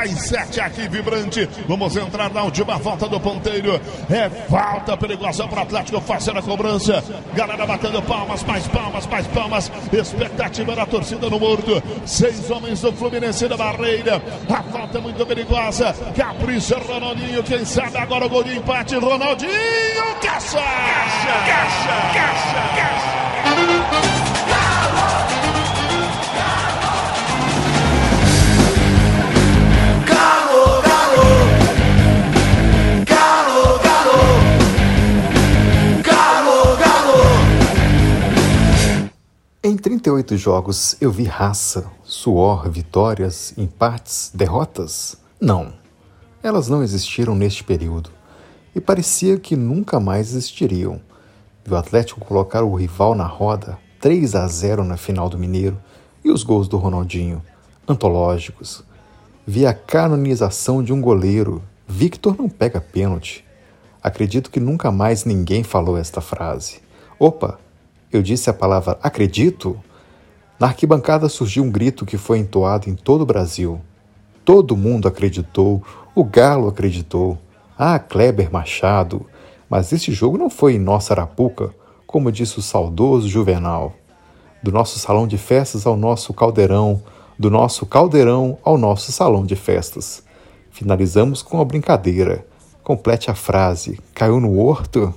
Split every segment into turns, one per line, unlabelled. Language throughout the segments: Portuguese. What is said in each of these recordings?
47 aqui, vibrante. Vamos entrar na última volta do ponteiro. É falta perigosa para o Atlético fazer a cobrança. Galera batendo palmas, mais palmas, mais palmas. Expectativa da torcida no morto. Seis homens do Fluminense da barreira. A falta é muito perigosa. Capricha Ronaldinho. Quem sabe agora o gol de empate. Ronaldinho, caixa! Caixa, caixa, caixa, caixa.
38 jogos eu vi raça, suor, vitórias, empates, derrotas? Não. Elas não existiram neste período e parecia que nunca mais existiriam. Vi o Atlético colocar o rival na roda 3 a 0 na final do Mineiro e os gols do Ronaldinho, antológicos. Vi a canonização de um goleiro. Victor não pega pênalti. Acredito que nunca mais ninguém falou esta frase. Opa, eu disse a palavra acredito, na arquibancada surgiu um grito que foi entoado em todo o Brasil. Todo mundo acreditou, o Galo acreditou, ah, Kleber Machado, mas esse jogo não foi em nossa Arapuca, como disse o saudoso Juvenal. Do nosso salão de festas ao nosso caldeirão, do nosso caldeirão ao nosso salão de festas. Finalizamos com a brincadeira. Complete a frase. Caiu no horto?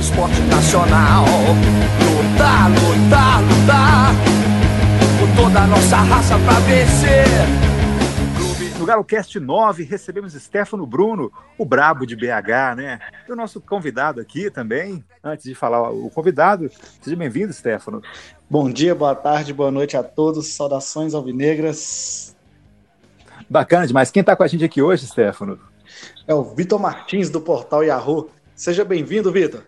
Esporte nacional. Lutar, lutar, lutar. Com toda a nossa raça pra vencer.
No GaloCast 9, recebemos Stefano Bruno, o brabo de BH, né? E o nosso convidado aqui também. Antes de falar o convidado, seja bem-vindo, Stefano.
Bom dia, boa tarde, boa noite a todos. Saudações alvinegras.
Bacana demais. Quem está com a gente aqui hoje, Stefano?
É o Vitor Martins, do portal Yahoo. Seja bem-vindo, Vitor.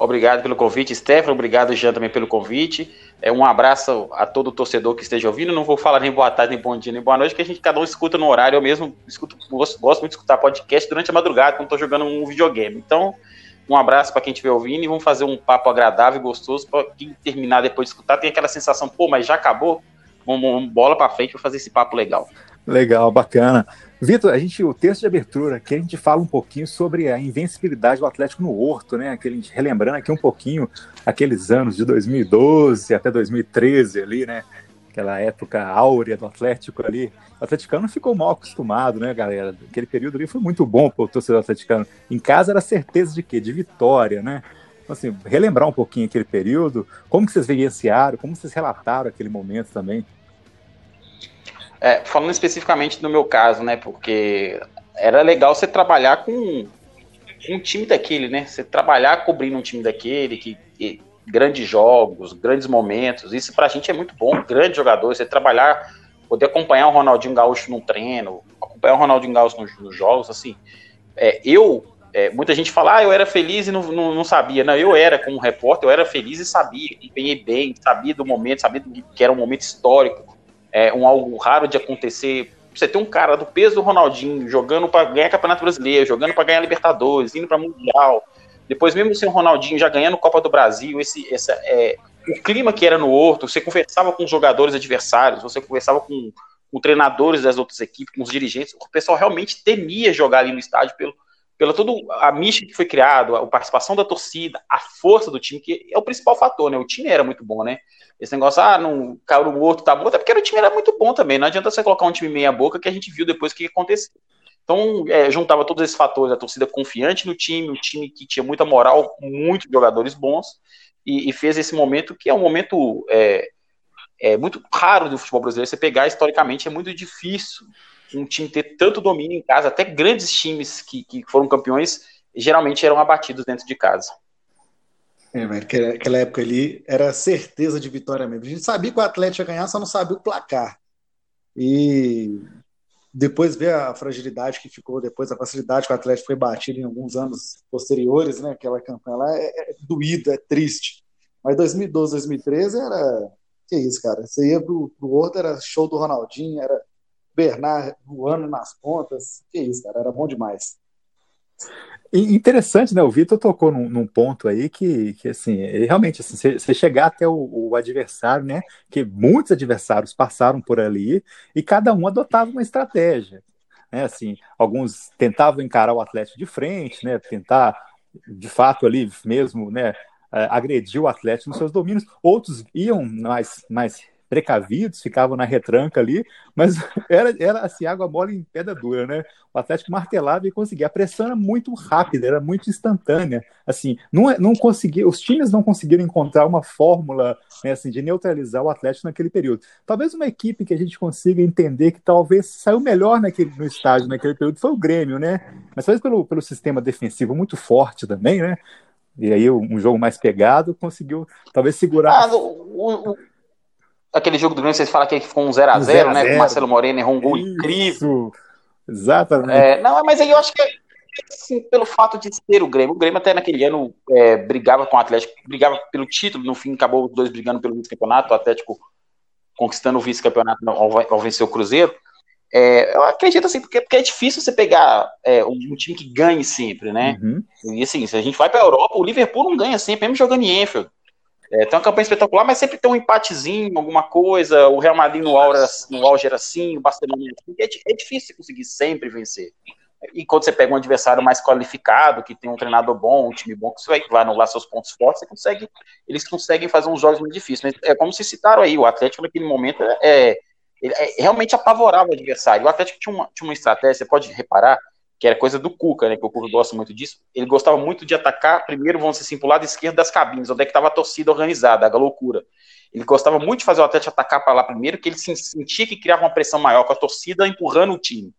Obrigado pelo convite, Stefano. Obrigado, Jean, também pelo convite. É um abraço a todo torcedor que esteja ouvindo. Não vou falar nem boa tarde, nem bom dia, nem boa noite, que a gente cada um escuta no horário. Eu mesmo escuto, gosto, gosto muito de escutar podcast durante a madrugada, quando estou jogando um videogame. Então, um abraço para quem estiver ouvindo e vamos fazer um papo agradável e gostoso para quem terminar depois de escutar tem aquela sensação, pô, mas já acabou? Vamos, vamos bola para frente para fazer esse papo legal.
Legal, bacana. Vitor, a gente, o texto de abertura aqui, a gente fala um pouquinho sobre a invencibilidade do Atlético no Horto, né? Aquele, relembrando aqui um pouquinho aqueles anos de 2012 até 2013 ali, né? Aquela época áurea do Atlético ali. O atleticano ficou mal acostumado, né, galera? Aquele período ali foi muito bom para o torcedor atleticano. Em casa era certeza de quê? De vitória, né? Então, assim, relembrar um pouquinho aquele período, como que vocês vivenciaram, como vocês relataram aquele momento também.
É, falando especificamente no meu caso, né? Porque era legal você trabalhar com, um time daquele, né? Você trabalhar cobrindo um time daquele, que, que grandes jogos, grandes momentos. Isso pra gente é muito bom. Grande jogador, você trabalhar, poder acompanhar o Ronaldinho Gaúcho no treino, acompanhar o Ronaldinho Gaúcho nos, nos jogos, assim. É, eu, é, muita gente fala, ah, eu era feliz e não, não, não, sabia. Não, eu era como repórter, eu era feliz e sabia, empenhei bem, sabia do momento, sabia que era um momento histórico é um algo raro de acontecer. Você tem um cara do peso do Ronaldinho jogando para ganhar Campeonato Brasileiro, jogando para ganhar Libertadores, indo para Mundial. Depois, mesmo sem o Ronaldinho já ganhando Copa do Brasil, esse, essa, é, o clima que era no Horto, você conversava com os jogadores adversários, você conversava com, com treinadores das outras equipes, com os dirigentes, o pessoal realmente temia jogar ali no estádio pelo, pela toda a mística que foi criada, a participação da torcida, a força do time, que é o principal fator, né? O time era muito bom, né? Esse negócio, ah, não caiu no outro, tá morto, é porque o time era muito bom também. Não adianta você colocar um time meia boca que a gente viu depois o que aconteceu. Então, é, juntava todos esses fatores, a torcida confiante no time, o time que tinha muita moral, muitos jogadores bons, e, e fez esse momento que é um momento é, é, muito raro do futebol brasileiro. Você pegar historicamente é muito difícil um time ter tanto domínio em casa, até grandes times que, que foram campeões geralmente eram abatidos dentro de casa.
É, velho, aquela época ali era certeza de vitória mesmo. A gente sabia que o Atlético ia ganhar, só não sabia o placar. E depois ver a fragilidade que ficou, depois a facilidade que o Atlético foi batido em alguns anos posteriores, né? Aquela campanha lá é, é doído, é triste. Mas 2012, 2013 era. Que isso, cara? Você ia pro, pro era show do Ronaldinho, era Bernard voando nas pontas. Que isso, cara? Era bom demais.
Interessante, né? O Vitor tocou num, num, ponto aí que, que assim, realmente, assim, você chegar até o, o, adversário, né? Que muitos adversários passaram por ali e cada um adotava uma estratégia. Né? Assim, alguns tentavam encarar o Atlético de frente, né? Tentar, de fato, ali mesmo, né? agredir o Atlético nos seus domínios. Outros iam mais, mais precavidos, ficavam na retranca ali, mas era, era assim, água mole em pedra dura, né? O Atlético martelava e conseguia. A pressão era muito rápida, era muito instantânea. Assim, não, é, não conseguia, os times não conseguiram encontrar uma fórmula né, assim, de neutralizar o Atlético naquele período. Talvez uma equipe que a gente consiga entender que talvez saiu melhor naquele, no estádio naquele período foi o Grêmio, né? Mas talvez pelo, pelo sistema defensivo muito forte também, né? E aí um jogo mais pegado conseguiu talvez segurar.
Ah, o, o, aquele jogo do Grêmio, vocês falam que ficou um 0x0, né? Com o Marcelo Moreno errou um gol Isso. incrível.
Exatamente.
É, não, mas aí eu acho que assim, pelo fato de ser o Grêmio, o Grêmio até naquele ano é, brigava com o Atlético, brigava pelo título, no fim acabou os dois brigando pelo vice-campeonato, o Atlético conquistando o vice-campeonato ao, ao, vencer o Cruzeiro. É, eu acredito assim, porque, porque é difícil você pegar é, um, um, time que ganhe sempre, né? Uhum. E assim, se a gente vai para a Europa, o Liverpool não ganha sempre, mesmo jogando em Enfield. É, tem uma campanha espetacular, mas sempre tem um empatezinho, alguma coisa. O Real Madrid no, aura, no auge era assim, o Barcelona assim. É, é difícil conseguir sempre vencer. E quando você pega um adversário mais qualificado, que tem um treinador bom, um time bom, que você vai anular seus pontos fortes, você consegue, eles conseguem fazer uns jogos muito difíceis. É como se citaram aí, o Atlético naquele momento é, é, é realmente apavorava o adversário. O Atlético tinha uma, tinha uma estratégia, você pode reparar, que era coisa do Cuca, né? Que o Cuca gosta muito disso. Ele gostava muito de atacar, primeiro, vamos dizer assim, pro lado esquerdo das cabines, onde é que estava a torcida organizada, a loucura. Ele gostava muito de fazer o Atlético atacar para lá primeiro, que ele sentia que criava uma pressão maior com a torcida empurrando o time.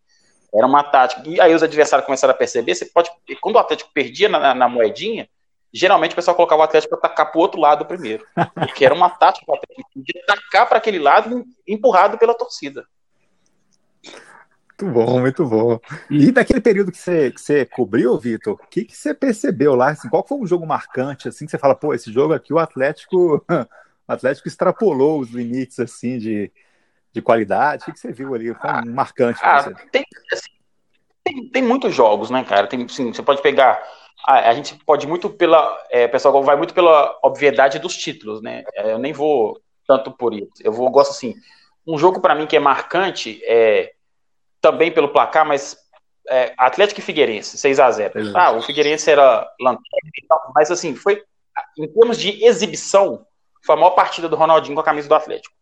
Era uma tática. E aí os adversários começaram a perceber, você pode. Quando o Atlético perdia na, na moedinha, geralmente o pessoal colocava o Atlético para atacar para o outro lado primeiro. Porque era uma tática de atacar para aquele lado empurrado pela torcida.
Muito bom, muito bom. E daquele período que você, que você cobriu, Vitor, o que, que você percebeu lá? Assim, qual foi um jogo marcante, assim, que você fala, pô, esse jogo aqui o Atlético, o Atlético extrapolou os limites, assim, de, de qualidade? O que, que você viu ali? Foi um marcante.
Ah, tem, assim, tem, tem, muitos jogos, né, cara? Tem, sim, você pode pegar. A, a gente pode muito pela. É, pessoal vai muito pela obviedade dos títulos, né? É, eu nem vou tanto por isso. Eu vou, gosto assim. Um jogo para mim que é marcante é também pelo placar, mas é, Atlético e Figueirense, 6 a 0 Ah, o Figueirense era lanterna e tal, mas assim, foi em termos de exibição, foi a maior partida do Ronaldinho com a camisa do Atlético.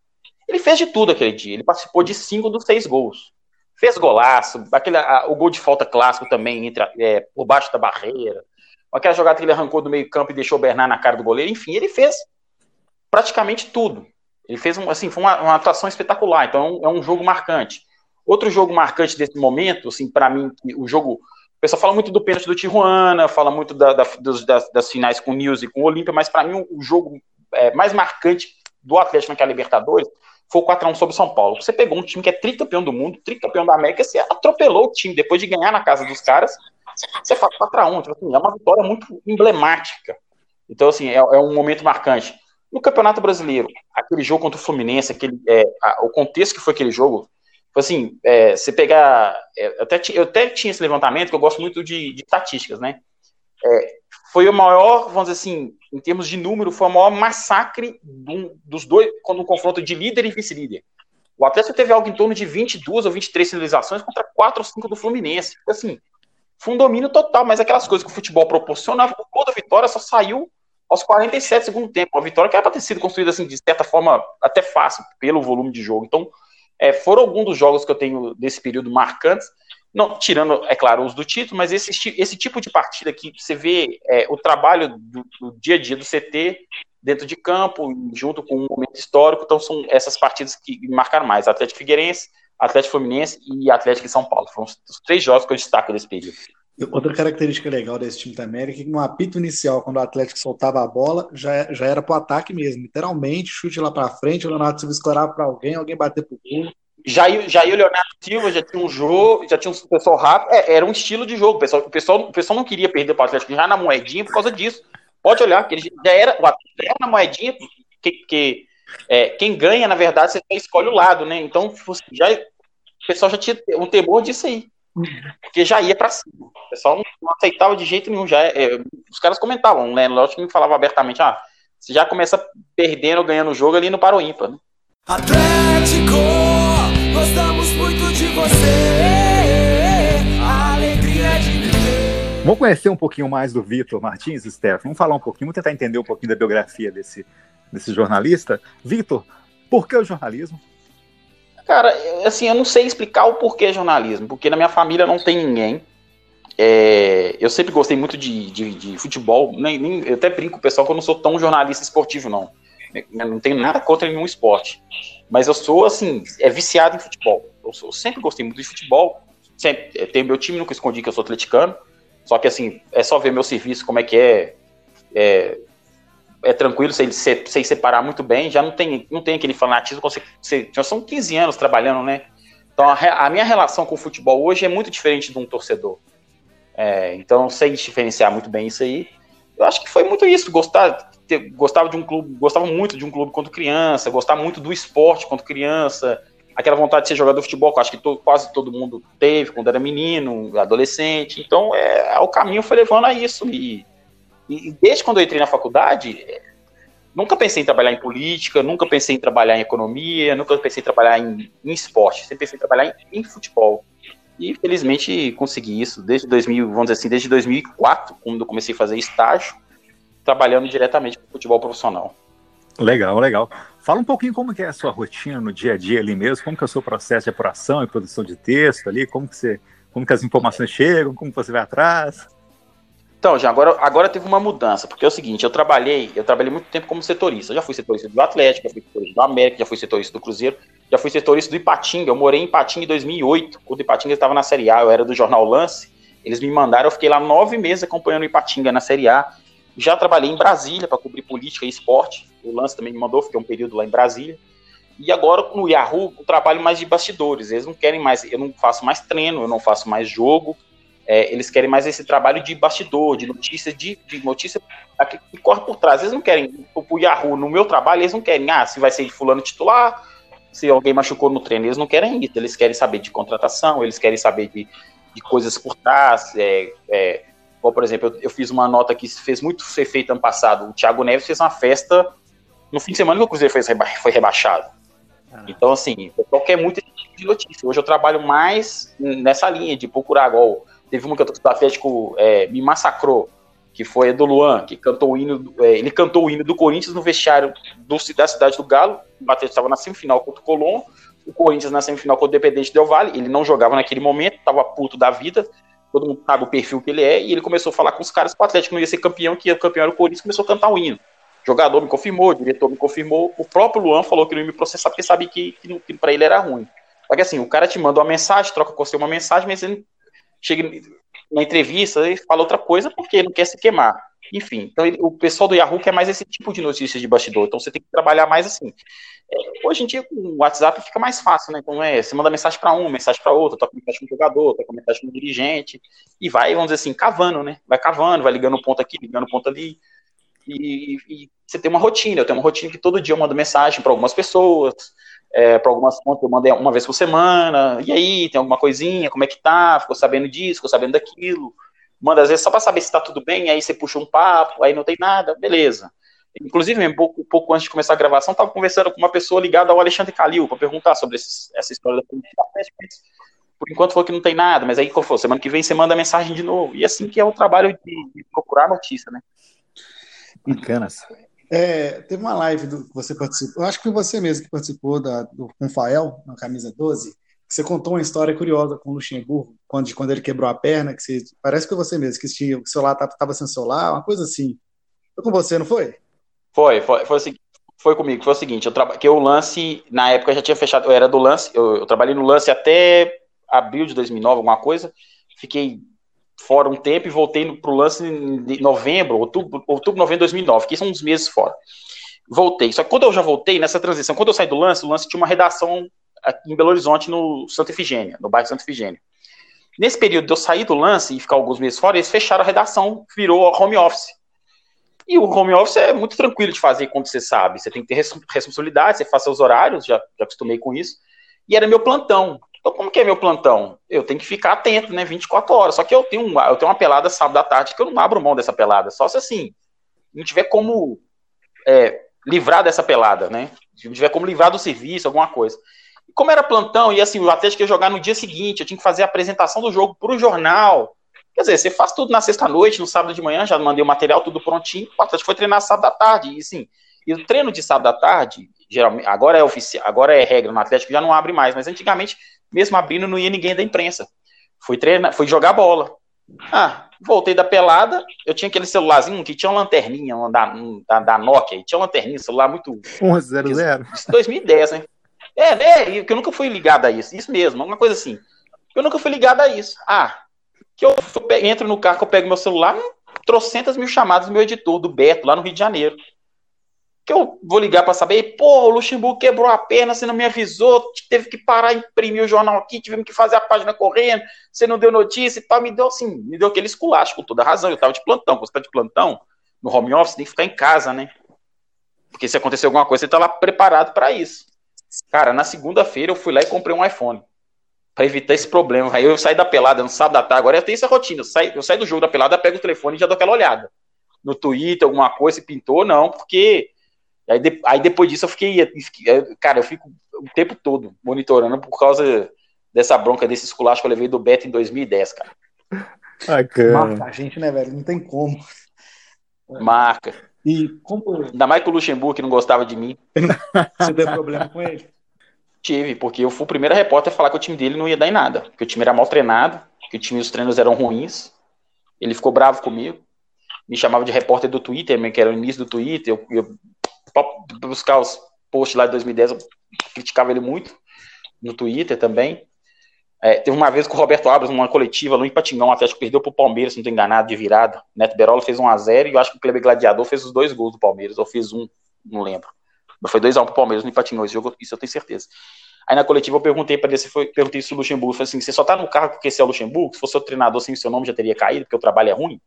Ele fez de tudo aquele dia, ele participou de cinco dos seis gols. Fez golaço, aquele, a, o gol de falta clássico também, entre, é, por baixo da barreira, aquela jogada que ele arrancou do meio campo e deixou o Bernard na cara do goleiro, enfim, ele fez praticamente tudo. Ele fez um, assim, foi uma, uma atuação espetacular, então é um, é um jogo marcante. Outro jogo marcante desse momento, assim, para mim, o jogo. O pessoal fala muito do pênalti do Tijuana, fala muito da, da, das, das, finais com o News e com o Olímpia, mas para mim o, jogo é, mais marcante do Atlético naquela Libertadores foi o 4x1 sobre o São Paulo. Você pegou um time que é tricampeão do mundo, tricampeão da América, você atropelou o time depois de ganhar na casa dos caras, você faz 4x1. Tipo assim, é uma vitória muito emblemática. Então, assim, é, é, um momento marcante. No Campeonato Brasileiro, aquele jogo contra o Fluminense, aquele, é, a, o contexto que foi aquele jogo, assim, é, você pegar. É, até, eu até tinha esse levantamento, que eu gosto muito de, de estatísticas, né? É, foi o maior, vamos dizer assim, em termos de número, foi o maior massacre do, dos dois, quando um confronto de líder e vice-líder. O Atlético teve algo em torno de 22 ou 23 finalizações contra 4 ou 5 do Fluminense. Tipo assim, foi um domínio total, mas aquelas coisas que o futebol proporciona, o gol da vitória só saiu aos 47 segundos tempo. Uma vitória que era para ter sido construída assim, de certa forma até fácil, pelo volume de jogo. Então, é, foram alguns dos jogos que eu tenho desse período marcantes, não tirando, é claro, os do título, mas esse, esse tipo de partida que você vê é, o trabalho do, do, dia a dia do CT dentro de campo, junto com um momento histórico, então são essas partidas que marcaram mais, Atlético Figueirense, Atlético Fluminense e Atlético de São Paulo, foram os três jogos que eu destaco desse período.
Outra característica legal desse time América é que no apito inicial, quando o Atlético soltava a bola, já, já era pro ataque mesmo. Literalmente, chute lá para frente, o Leonardo Silva escorava para alguém, alguém bater pro gol.
Já, já o Leonardo Silva, já tinha um jogo, já tinha um pessoal rápido. É, era um estilo de jogo. O pessoal, o, pessoal, o pessoal não queria perder para o Atlético já na moedinha por causa disso. Pode olhar, que ele já era, o Atlético era na moedinha, que, que é, quem ganha, na verdade, você escolhe o lado, né? Então, já, o pessoal já tinha um temor disso aí. Porque já ia para cima. O pessoal não aceitava de jeito nenhum. Já, é, os caras comentavam, né? Lógico que me falava abertamente, ah, você já começa perdendo ou ganhando o jogo ali no Paro Ímpar, né? Atlético,
gostamos muito de você. A alegria de viver. Vamos conhecer um pouquinho mais do Vitor Martins, Steph. Vamos falar um pouquinho, vamos tentar entender um pouquinho da biografia desse, desse jornalista. Vitor, por que o jornalismo?
Cara, assim, eu não sei explicar o porquê jornalismo, porque na minha família não tem ninguém. É, eu sempre gostei muito de, de, de futebol, nem, nem, eu até brinco pessoal que eu não sou tão jornalista esportivo, não. Eu não tenho nada contra nenhum esporte. Mas eu sou, assim, é viciado em futebol. Eu, sou, eu sempre gostei muito de futebol. Sempre, tenho meu time, nunca escondi que eu sou atleticano. Só que, assim, é só ver meu serviço, como é que é. É, é tranquilo, sei, sei, separar muito bem, já não tem, não tem aquele fanatismo, você, já são 15 anos trabalhando, né? Então a, a, minha relação com o futebol hoje é muito diferente de um torcedor. É, então sei diferenciar muito bem isso aí. Eu acho que foi muito isso, gostar, ter, gostava de um clube, gostava muito de um clube quando criança, gostava muito do esporte quando criança, aquela vontade de ser jogador de futebol, que eu acho que to, quase todo mundo teve quando era menino, adolescente. Então é, o caminho foi levando a isso e e desde quando eu entrei na faculdade, nunca pensei em trabalhar em política, nunca pensei em trabalhar em economia, nunca pensei em trabalhar em, em esporte, sempre pensei em trabalhar em, em, futebol. E felizmente consegui isso desde 2000, vamos dizer assim, desde 2004, quando eu comecei a fazer estágio, trabalhando diretamente com futebol profissional.
Legal, legal. Fala um pouquinho como que é a sua rotina no dia a dia ali mesmo, como que é o seu processo de apuração e produção de texto ali, como que você, como que as informações chegam, como você vai atrás.
Então, já agora, agora teve uma mudança, porque é o seguinte, eu trabalhei, eu trabalhei muito tempo como setorista. Eu já fui setorista do Atlético, já fui setorista do América, já fui setorista do Cruzeiro, já fui setorista do Ipatinga. Eu morei em Ipatinga em 2008, quando o Ipatinga estava na Série A, eu era do jornal Lance. Eles me mandaram, eu fiquei lá nove meses acompanhando o Ipatinga na Série A. Já trabalhei em Brasília para cobrir política e esporte. O Lance também me mandou, fiquei um período lá em Brasília. E agora no Yahoo, o trabalho mais de bastidores. Eles não querem mais, eu não faço mais treino, eu não faço mais jogo é, eles querem mais esse trabalho de bastidor, de notícia, de, de notícia que corre por trás. Eles não querem, o Yahoo, no meu trabalho, eles não querem, ah, se vai ser de fulano titular, se alguém machucou no treino, eles não querem isso, eles querem saber de contratação, eles querem saber de, de coisas por trás, é, é, como, por exemplo, eu, eu, fiz uma nota que fez muito ser feita ano passado, o Thiago Neves fez uma festa no fim de semana que o Cruzeiro foi, foi rebaixado. Então, assim, o pessoal quer muito esse tipo de notícia. Hoje eu trabalho mais nessa linha de procurar, igual Teve uma que o Atlético é, me massacrou, que foi a do Luan, que cantou o hino, é, ele cantou o hino do Corinthians no vestiário do, da cidade do Galo. O Atlético estava na semifinal contra o Colón, o Corinthians na semifinal contra o Independente Del Vale. Ele não jogava naquele momento, estava puto da vida. Todo mundo sabe o perfil que ele é, e ele começou a falar com os caras que o Atlético não ia ser campeão, que o campeão era o Corinthians, começou a cantar o hino. Jogador me confirmou, o diretor me confirmou, o próprio Luan falou que não ia me processar porque sabia que, que, que para ele era ruim. Só que assim, o cara te manda uma mensagem, troca com você uma mensagem, mas ele chega na entrevista e fala outra coisa porque não quer se queimar. Enfim, então ele, o pessoal do Yahoo quer mais esse tipo de notícias de bastidor, então você tem que trabalhar mais assim. É, hoje em dia, com o WhatsApp fica mais fácil, né? Então é, você manda mensagem para um, mensagem para outro, toca mensagem com o jogador, toca mensagem com o dirigente, e vai, vamos dizer assim, cavando, né? Vai cavando, vai ligando ponto aqui, ligando ponto ali. E, e, você tem uma rotina, eu tenho uma rotina que todo dia eu mando mensagem para algumas pessoas, é, para algumas contas eu mandei uma vez por semana, e aí, tem alguma coisinha, como é que tá, ficou sabendo disso, ficou sabendo daquilo, manda às vezes só para saber se tá tudo bem, aí você puxa um papo, aí não tem nada, beleza. Inclusive, um pouco, um pouco antes de começar a gravação, estava conversando com uma pessoa ligada ao Alexandre Calil para perguntar sobre essa história da por enquanto falou que não tem nada, mas aí, falou, semana que vem você manda mensagem de novo. E assim que é o trabalho de, de procurar notícia, né?
Bacanas. É, teve uma live do, que você participou, eu acho que foi você mesmo que participou da, do, com o Fael, na camisa 12, que você contou uma história curiosa com o Luxemburgo, quando, quando ele quebrou a perna, que você, parece que foi você mesmo, que o celular estava sem celular, uma coisa assim. Foi com você, não foi?
Foi, foi, foi, foi comigo, foi o seguinte, eu tra... que o lance, na época eu já tinha fechado, eu era do lance, eu, eu trabalhei no lance até abril de 2009, alguma coisa, fiquei fora um tempo e voltei para o lance em novembro, outubro, outubro, novembro de 2009, que são uns meses fora. Voltei. Só que quando eu já voltei, nessa transição, quando eu saí do lance, o lance tinha uma redação aqui em Belo Horizonte, no Santa Efigênia, no bairro Santa Efigênia. Nesse período de eu sair do lance e ficar alguns meses fora, eles fecharam a redação, virou home office. E o home office é muito tranquilo de fazer, como você sabe. Você tem que ter responsabilidade, você faz seus horários, já, já acostumei com isso. E era meu plantão. Então, como que é meu plantão? Eu tenho que ficar atento, né? 24 horas. Só que eu tenho, uma, eu tenho uma pelada sábado à tarde que eu não abro mão dessa pelada. Só se assim, não tiver como é, livrar dessa pelada, né? Se não tiver como livrar do serviço, alguma coisa. E como era plantão, e assim, o Atlético ia jogar no dia seguinte, eu tinha que fazer a apresentação do jogo para o jornal. Quer dizer, você faz tudo na sexta-noite, no sábado de manhã, já mandei o material tudo prontinho. O Atlético foi treinar sábado à tarde. E assim, e o treino de sábado à tarde, geralmente, agora é oficial, agora é regra no Atlético, já não abre mais, mas antigamente, mesmo abrindo, não ia ninguém da imprensa. Fui treinar, fui jogar bola. Ah, voltei da pelada, eu tinha aquele celularzinho que tinha uma lanterninha uma da, da, da Nokia, tinha uma lanterninha, celular muito.
100.
2010, né? É, né? Que eu nunca fui ligado a isso. Isso mesmo, uma coisa assim. Eu nunca fui ligado a isso. Ah, que eu, eu entro no carro, que eu pego meu celular, trocentas mil chamadas do meu editor, do Beto, lá no Rio de Janeiro que eu vou ligar para saber, pô, o Luxemburgo quebrou a perna, você não me avisou, teve que parar, imprimir o jornal aqui, tivemos que fazer a página correndo, você não deu notícia e tal, me deu assim, me deu aquele esculacho, com toda razão, eu tava de plantão, você tá de plantão, no home office, tem que ficar em casa, né? Porque se acontecer alguma coisa, você tá lá preparado para isso. Cara, na segunda-feira eu fui lá e comprei um iPhone, para evitar esse problema, aí eu saí da pelada no sábado da tarde, agora eu tenho essa rotina, eu saio, eu saio do jogo da pelada, pego o telefone e já dou aquela olhada. No Twitter, alguma coisa, se pintou, não, porque Aí, de, aí depois disso eu fiquei, cara, eu fico o tempo todo monitorando por causa dessa bronca, desse esculacho que eu levei do Beto em 2010, cara.
Marca a gente, né, velho? Não tem como.
Marca.
E como...
Ainda mais com o Luxemburgo, que não gostava de mim.
Você teve problema com ele?
Tive, porque eu fui o primeiro repórter a falar que o time dele não ia dar em nada. Que o time era mal treinado, que o time os treinos eram ruins. Ele ficou bravo comigo. Me chamava de repórter do Twitter, que era o início do Twitter. Eu, eu buscar os posts lá de 2010, eu criticava ele muito no Twitter também. É, teve uma vez com o Roberto Abras, numa coletiva no Ipatingão, o Atlético perdeu pro Palmeiras, não tô enganado, de virada. Neto Berola fez 1x0 e eu acho que o Kleber Gladiador fez os dois gols do Palmeiras, ou fez um, não lembro. Mas foi 2x1 pro Palmeiras no Ipatingão, esse jogo, isso eu tenho certeza. Aí na coletiva eu perguntei para ele, se foi, perguntei se o Luxemburgo, falei assim, você só tá no carro porque você é o Luxemburgo? Se fosse o treinador sem o seu nome já teria caído, porque o trabalho é ruim?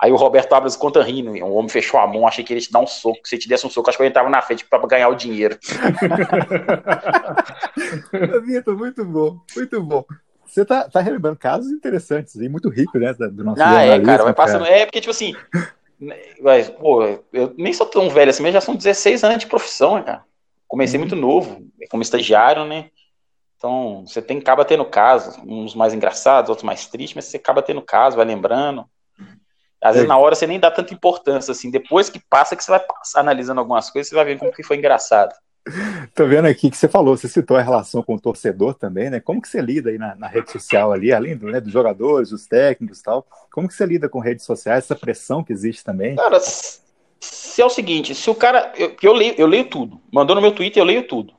Aí o Roberto Abras conta rindo, o homem fechou a mão, achei que ele ia te dar um soco. Se te desse um soco, acho que eu entrava na frente para ganhar o dinheiro.
Vitor, muito bom, muito bom. Você tá, tá relembrando casos interessantes e muito ricos, né? Do
nosso ah, é, cara, vai passando. Cara. É, porque, tipo assim, mas, pô, eu nem sou tão velho assim, mas já são 16 anos de profissão, né, cara? Comecei uhum. muito novo, como estagiário, né? Então, você tem acaba tendo casos, uns mais engraçados, outros mais tristes, mas você acaba tendo casos, vai lembrando. Às vezes, é. na hora, você nem dá tanta importância, assim. Depois que passa, que você vai passar analisando algumas coisas, você vai ver como que foi engraçado.
Tô vendo aqui que você falou, você citou a relação com o torcedor também, né? Como que você lida aí na, na rede social ali, além do, né, dos jogadores, dos técnicos e tal? Como que você lida com redes sociais, essa pressão que existe também?
Cara, se é o seguinte, se o cara. Eu, eu, leio, eu leio tudo. Mandou no meu Twitter, eu leio tudo.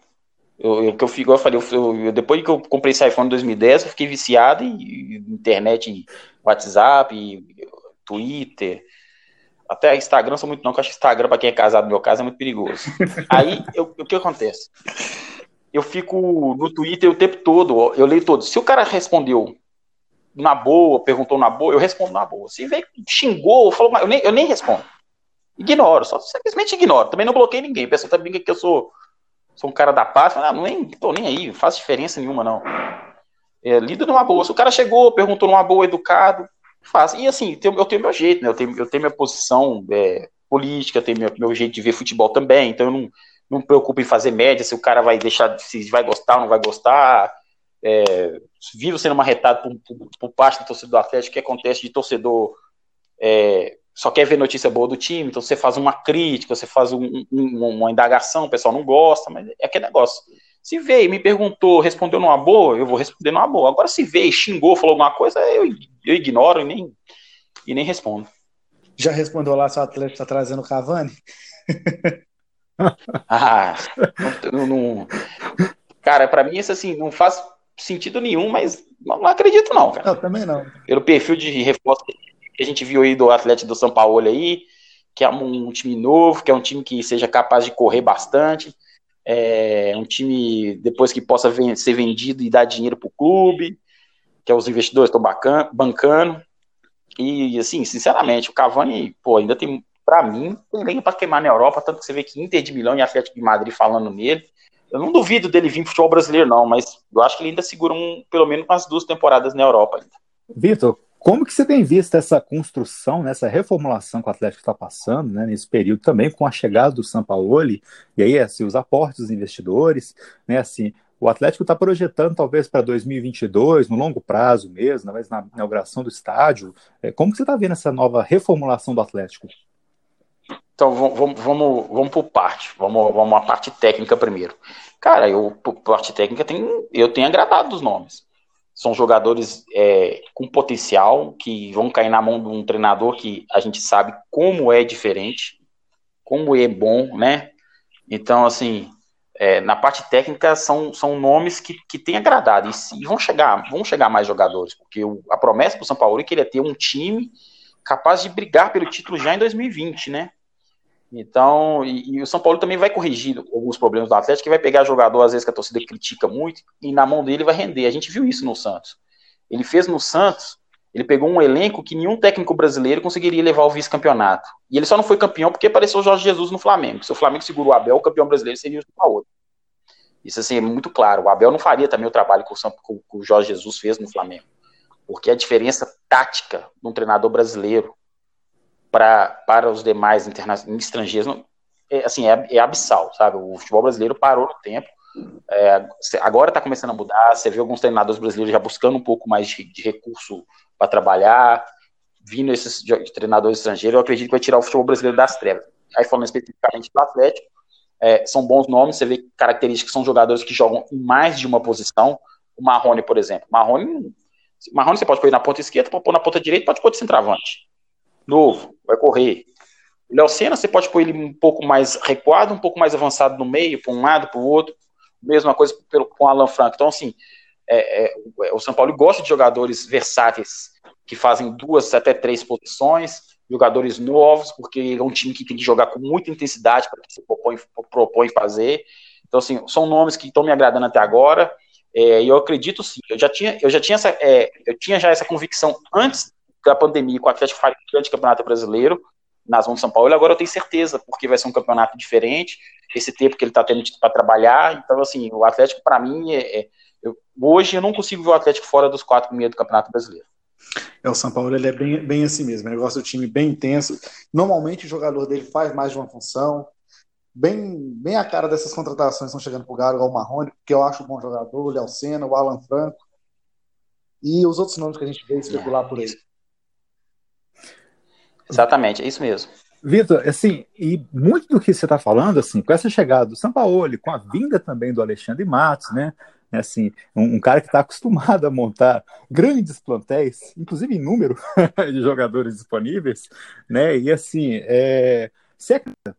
Eu, eu, que eu, fico, eu falei, eu, eu, depois que eu comprei esse iPhone em 2010, eu fiquei viciado em internet, WhatsApp, Twitter, até Instagram sou muito não, que eu acho que Instagram, para quem é casado no meu caso, é muito perigoso. Aí, eu, o que acontece? Eu fico no Twitter o tempo todo, eu leio todo. Se o cara respondeu na boa, perguntou na boa, eu respondo na boa. Se veio, xingou, falou, eu nem, eu nem respondo. Ignoro, só simplesmente ignoro. Também não bloqueei ninguém. O pessoal também que eu sou, sou um cara da paz, ah, não nem, tô nem aí, não faz diferença nenhuma, não. É, lido numa boa. Se o cara chegou, perguntou numa boa, educado, Faz. E assim, eu tenho meu jeito, né? Eu tenho, eu tenho minha posição é, política, tenho meu, meu jeito de ver futebol também, então eu não, não me preocupo em fazer média se o cara vai deixar, se vai gostar ou não vai gostar. É, vivo sendo marretado por, por, por parte do torcedor do Atlético, que acontece de torcedor é, só quer ver notícia boa do time, então você faz uma crítica, você faz um, um, uma indagação, o pessoal não gosta, mas é aquele negócio. Se veio e me perguntou, respondeu numa boa, eu vou responder numa boa. Agora, se veio, xingou, falou alguma coisa, eu, eu ignoro e nem, e nem respondo.
Já respondeu lá se o Atlético está trazendo o Cavani?
ah, não, não, cara, para mim isso assim não faz sentido nenhum, mas não, não acredito não, cara.
Eu também não.
Pelo perfil de reforço que a gente viu aí do Atlético do São Paulo aí, que é um, um time novo, que é um time que seja capaz de correr bastante, é um time depois que possa ser vendido e dar dinheiro para o clube, que é os investidores estão bancando. E assim, sinceramente, o Cavani, pô, ainda tem, para mim, tem lenha para queimar na Europa, tanto que você vê que Inter de Milão e Atlético de Madrid falando nele. Eu não duvido dele vir pro futebol brasileiro, não, mas eu acho que ele ainda segura um, pelo menos umas duas temporadas na Europa ainda.
Vitor, como que você tem visto essa construção, né, essa reformulação que o Atlético está passando, né, nesse período também com a chegada do Sampaoli, e aí assim, os aportes dos investidores, né, assim, o Atlético está projetando talvez para 2022, no longo prazo mesmo, talvez na inauguração do estádio. É, como que você está vendo essa nova reformulação do Atlético?
Então vamos, vamos, vamos por parte. Vamos, vamos a parte técnica primeiro. Cara, eu, por parte técnica, tem, eu tenho agradado os nomes. São jogadores é, com potencial que vão cair na mão de um treinador que a gente sabe como é diferente, como é bom, né? Então, assim, é, na parte técnica são, são nomes que, que têm agradado e, e, vão chegar vão chegar mais jogadores, porque o, a promessa para o São Paulo é que ele ia ter um time capaz de brigar pelo título já em 2020, né? Então, e, e, o São Paulo também vai corrigir alguns problemas do Atlético, que vai pegar jogador, às vezes, que a torcida critica muito, e na mão dele vai render. A gente viu isso no Santos. Ele fez no Santos ele pegou um elenco que nenhum técnico brasileiro conseguiria levar ao vice-campeonato. E ele só não foi campeão porque apareceu o Jorge Jesus no Flamengo. Se o Flamengo segurou o Abel, o campeão brasileiro seria o Paulo. Isso assim, é muito claro. O Abel não faria também o trabalho que o, que o Jorge Jesus fez no Flamengo. Porque a diferença tática de um treinador brasileiro pra, para os demais estrangeiros é, assim, é, é abissal, sabe? O futebol brasileiro parou no tempo é, agora está começando a mudar. Você vê alguns treinadores brasileiros já buscando um pouco mais de, de recurso para trabalhar, vindo esses treinadores estrangeiros. Eu acredito que vai tirar o futebol brasileiro das trevas. Aí, falando especificamente do Atlético, é, são bons nomes. Você vê características são jogadores que jogam em mais de uma posição. O Marrone, por exemplo. Marrone, Marrone você pode pôr na ponta esquerda, pode pôr na ponta direita, pode pôr de centroavante. Novo, vai correr. O Léo Senna, você pode pôr ele um pouco mais recuado, um pouco mais avançado no meio, para um lado, para o outro. Mesma coisa pelo, com o Alan Franco. Então, assim, é, é, o São Paulo gosta de jogadores versáteis que fazem duas até três posições, jogadores novos, porque é um time que tem que jogar com muita intensidade para que se propõe, propõe fazer. Então, assim, são nomes que estão me agradando até agora. É, e eu acredito sim, eu já tinha, eu já tinha essa, é, eu tinha já essa convicção antes da pandemia com o Atlético faria um grande campeonato brasileiro nas mãos do São Paulo. E agora eu tenho certeza, porque vai ser um campeonato diferente, esse tempo que ele está tendo para trabalhar. Então, assim, o Atlético, para mim, é, é, eu, hoje eu não consigo ver o Atlético fora dos quatro primeiros do Campeonato Brasileiro.
É, o São Paulo ele é bem, bem assim mesmo, ele gosta do time bem intenso. Normalmente o jogador dele faz mais de uma função. Bem, bem a cara dessas contratações estão chegando para o Galo, igual o Marrone, que eu acho um bom jogador, o Léo Senna, o Alan Franco. E os outros nomes que a gente vê especular por aí.
Exatamente, é isso mesmo.
Vitor, assim, e muito do que você está falando, assim, com essa chegada do Sampaoli, com a vinda também do Alexandre Matos, né? Assim, um, um cara que está acostumado a montar grandes plantéis, inclusive em número de jogadores disponíveis, né? E assim, é, você acredita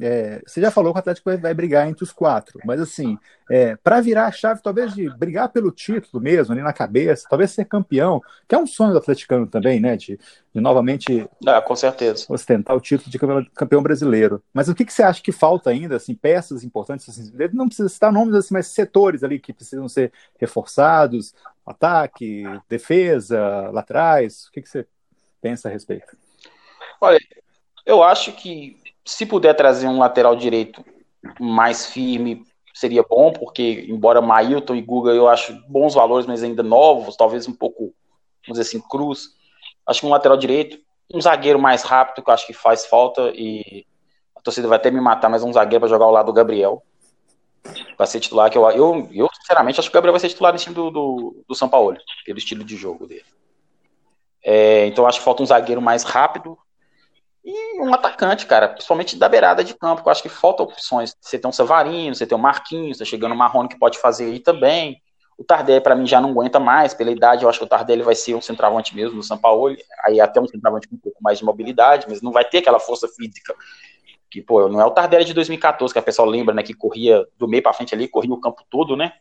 é, você já falou que o Atlético vai, vai brigar entre os quatro, mas assim, é, para virar a chave, talvez de brigar pelo título mesmo, ali na cabeça, talvez ser campeão, que é um sonho do atleticano também, né? De, de novamente
ah, com certeza.
ostentar o título de campeão, campeão, brasileiro. Mas o que, que você acha que falta ainda, assim, peças importantes, assim, não precisa citar nomes assim, mas setores ali que precisam ser reforçados, ataque, defesa, lá atrás, o que, que você pensa a respeito?
Olha, eu acho que se puder trazer um lateral direito mais firme, seria bom, porque embora Mailton e Guga eu acho bons valores, mas ainda novos, talvez um pouco, vamos dizer assim, cruz. Acho que um lateral direito, um zagueiro mais rápido, que eu acho que faz falta, e a torcida vai até me matar, mas um zagueiro para jogar ao lado do Gabriel. Vai ser titular, que eu, eu, eu sinceramente acho que o Gabriel vai ser titular no time do, do, do São Paulo, pelo estilo de jogo dele. É, então acho que falta um zagueiro mais rápido, e um atacante, cara, principalmente da beirada de campo, que eu acho que falta opções. Você tem um Savarino, você tem um Marquinhos, tá chegando o Marrone que pode fazer aí também. O Tardelli, para mim, já não aguenta mais, pela idade, eu acho que o Tardelli vai ser um centroavante mesmo no São Paulo, aí até um centroavante com um pouco mais de mobilidade, mas não vai ter aquela força física que, pô, não é o Tardelli de 2014, que a pessoa lembra, né, que corria do meio para frente ali, corria o campo todo, né?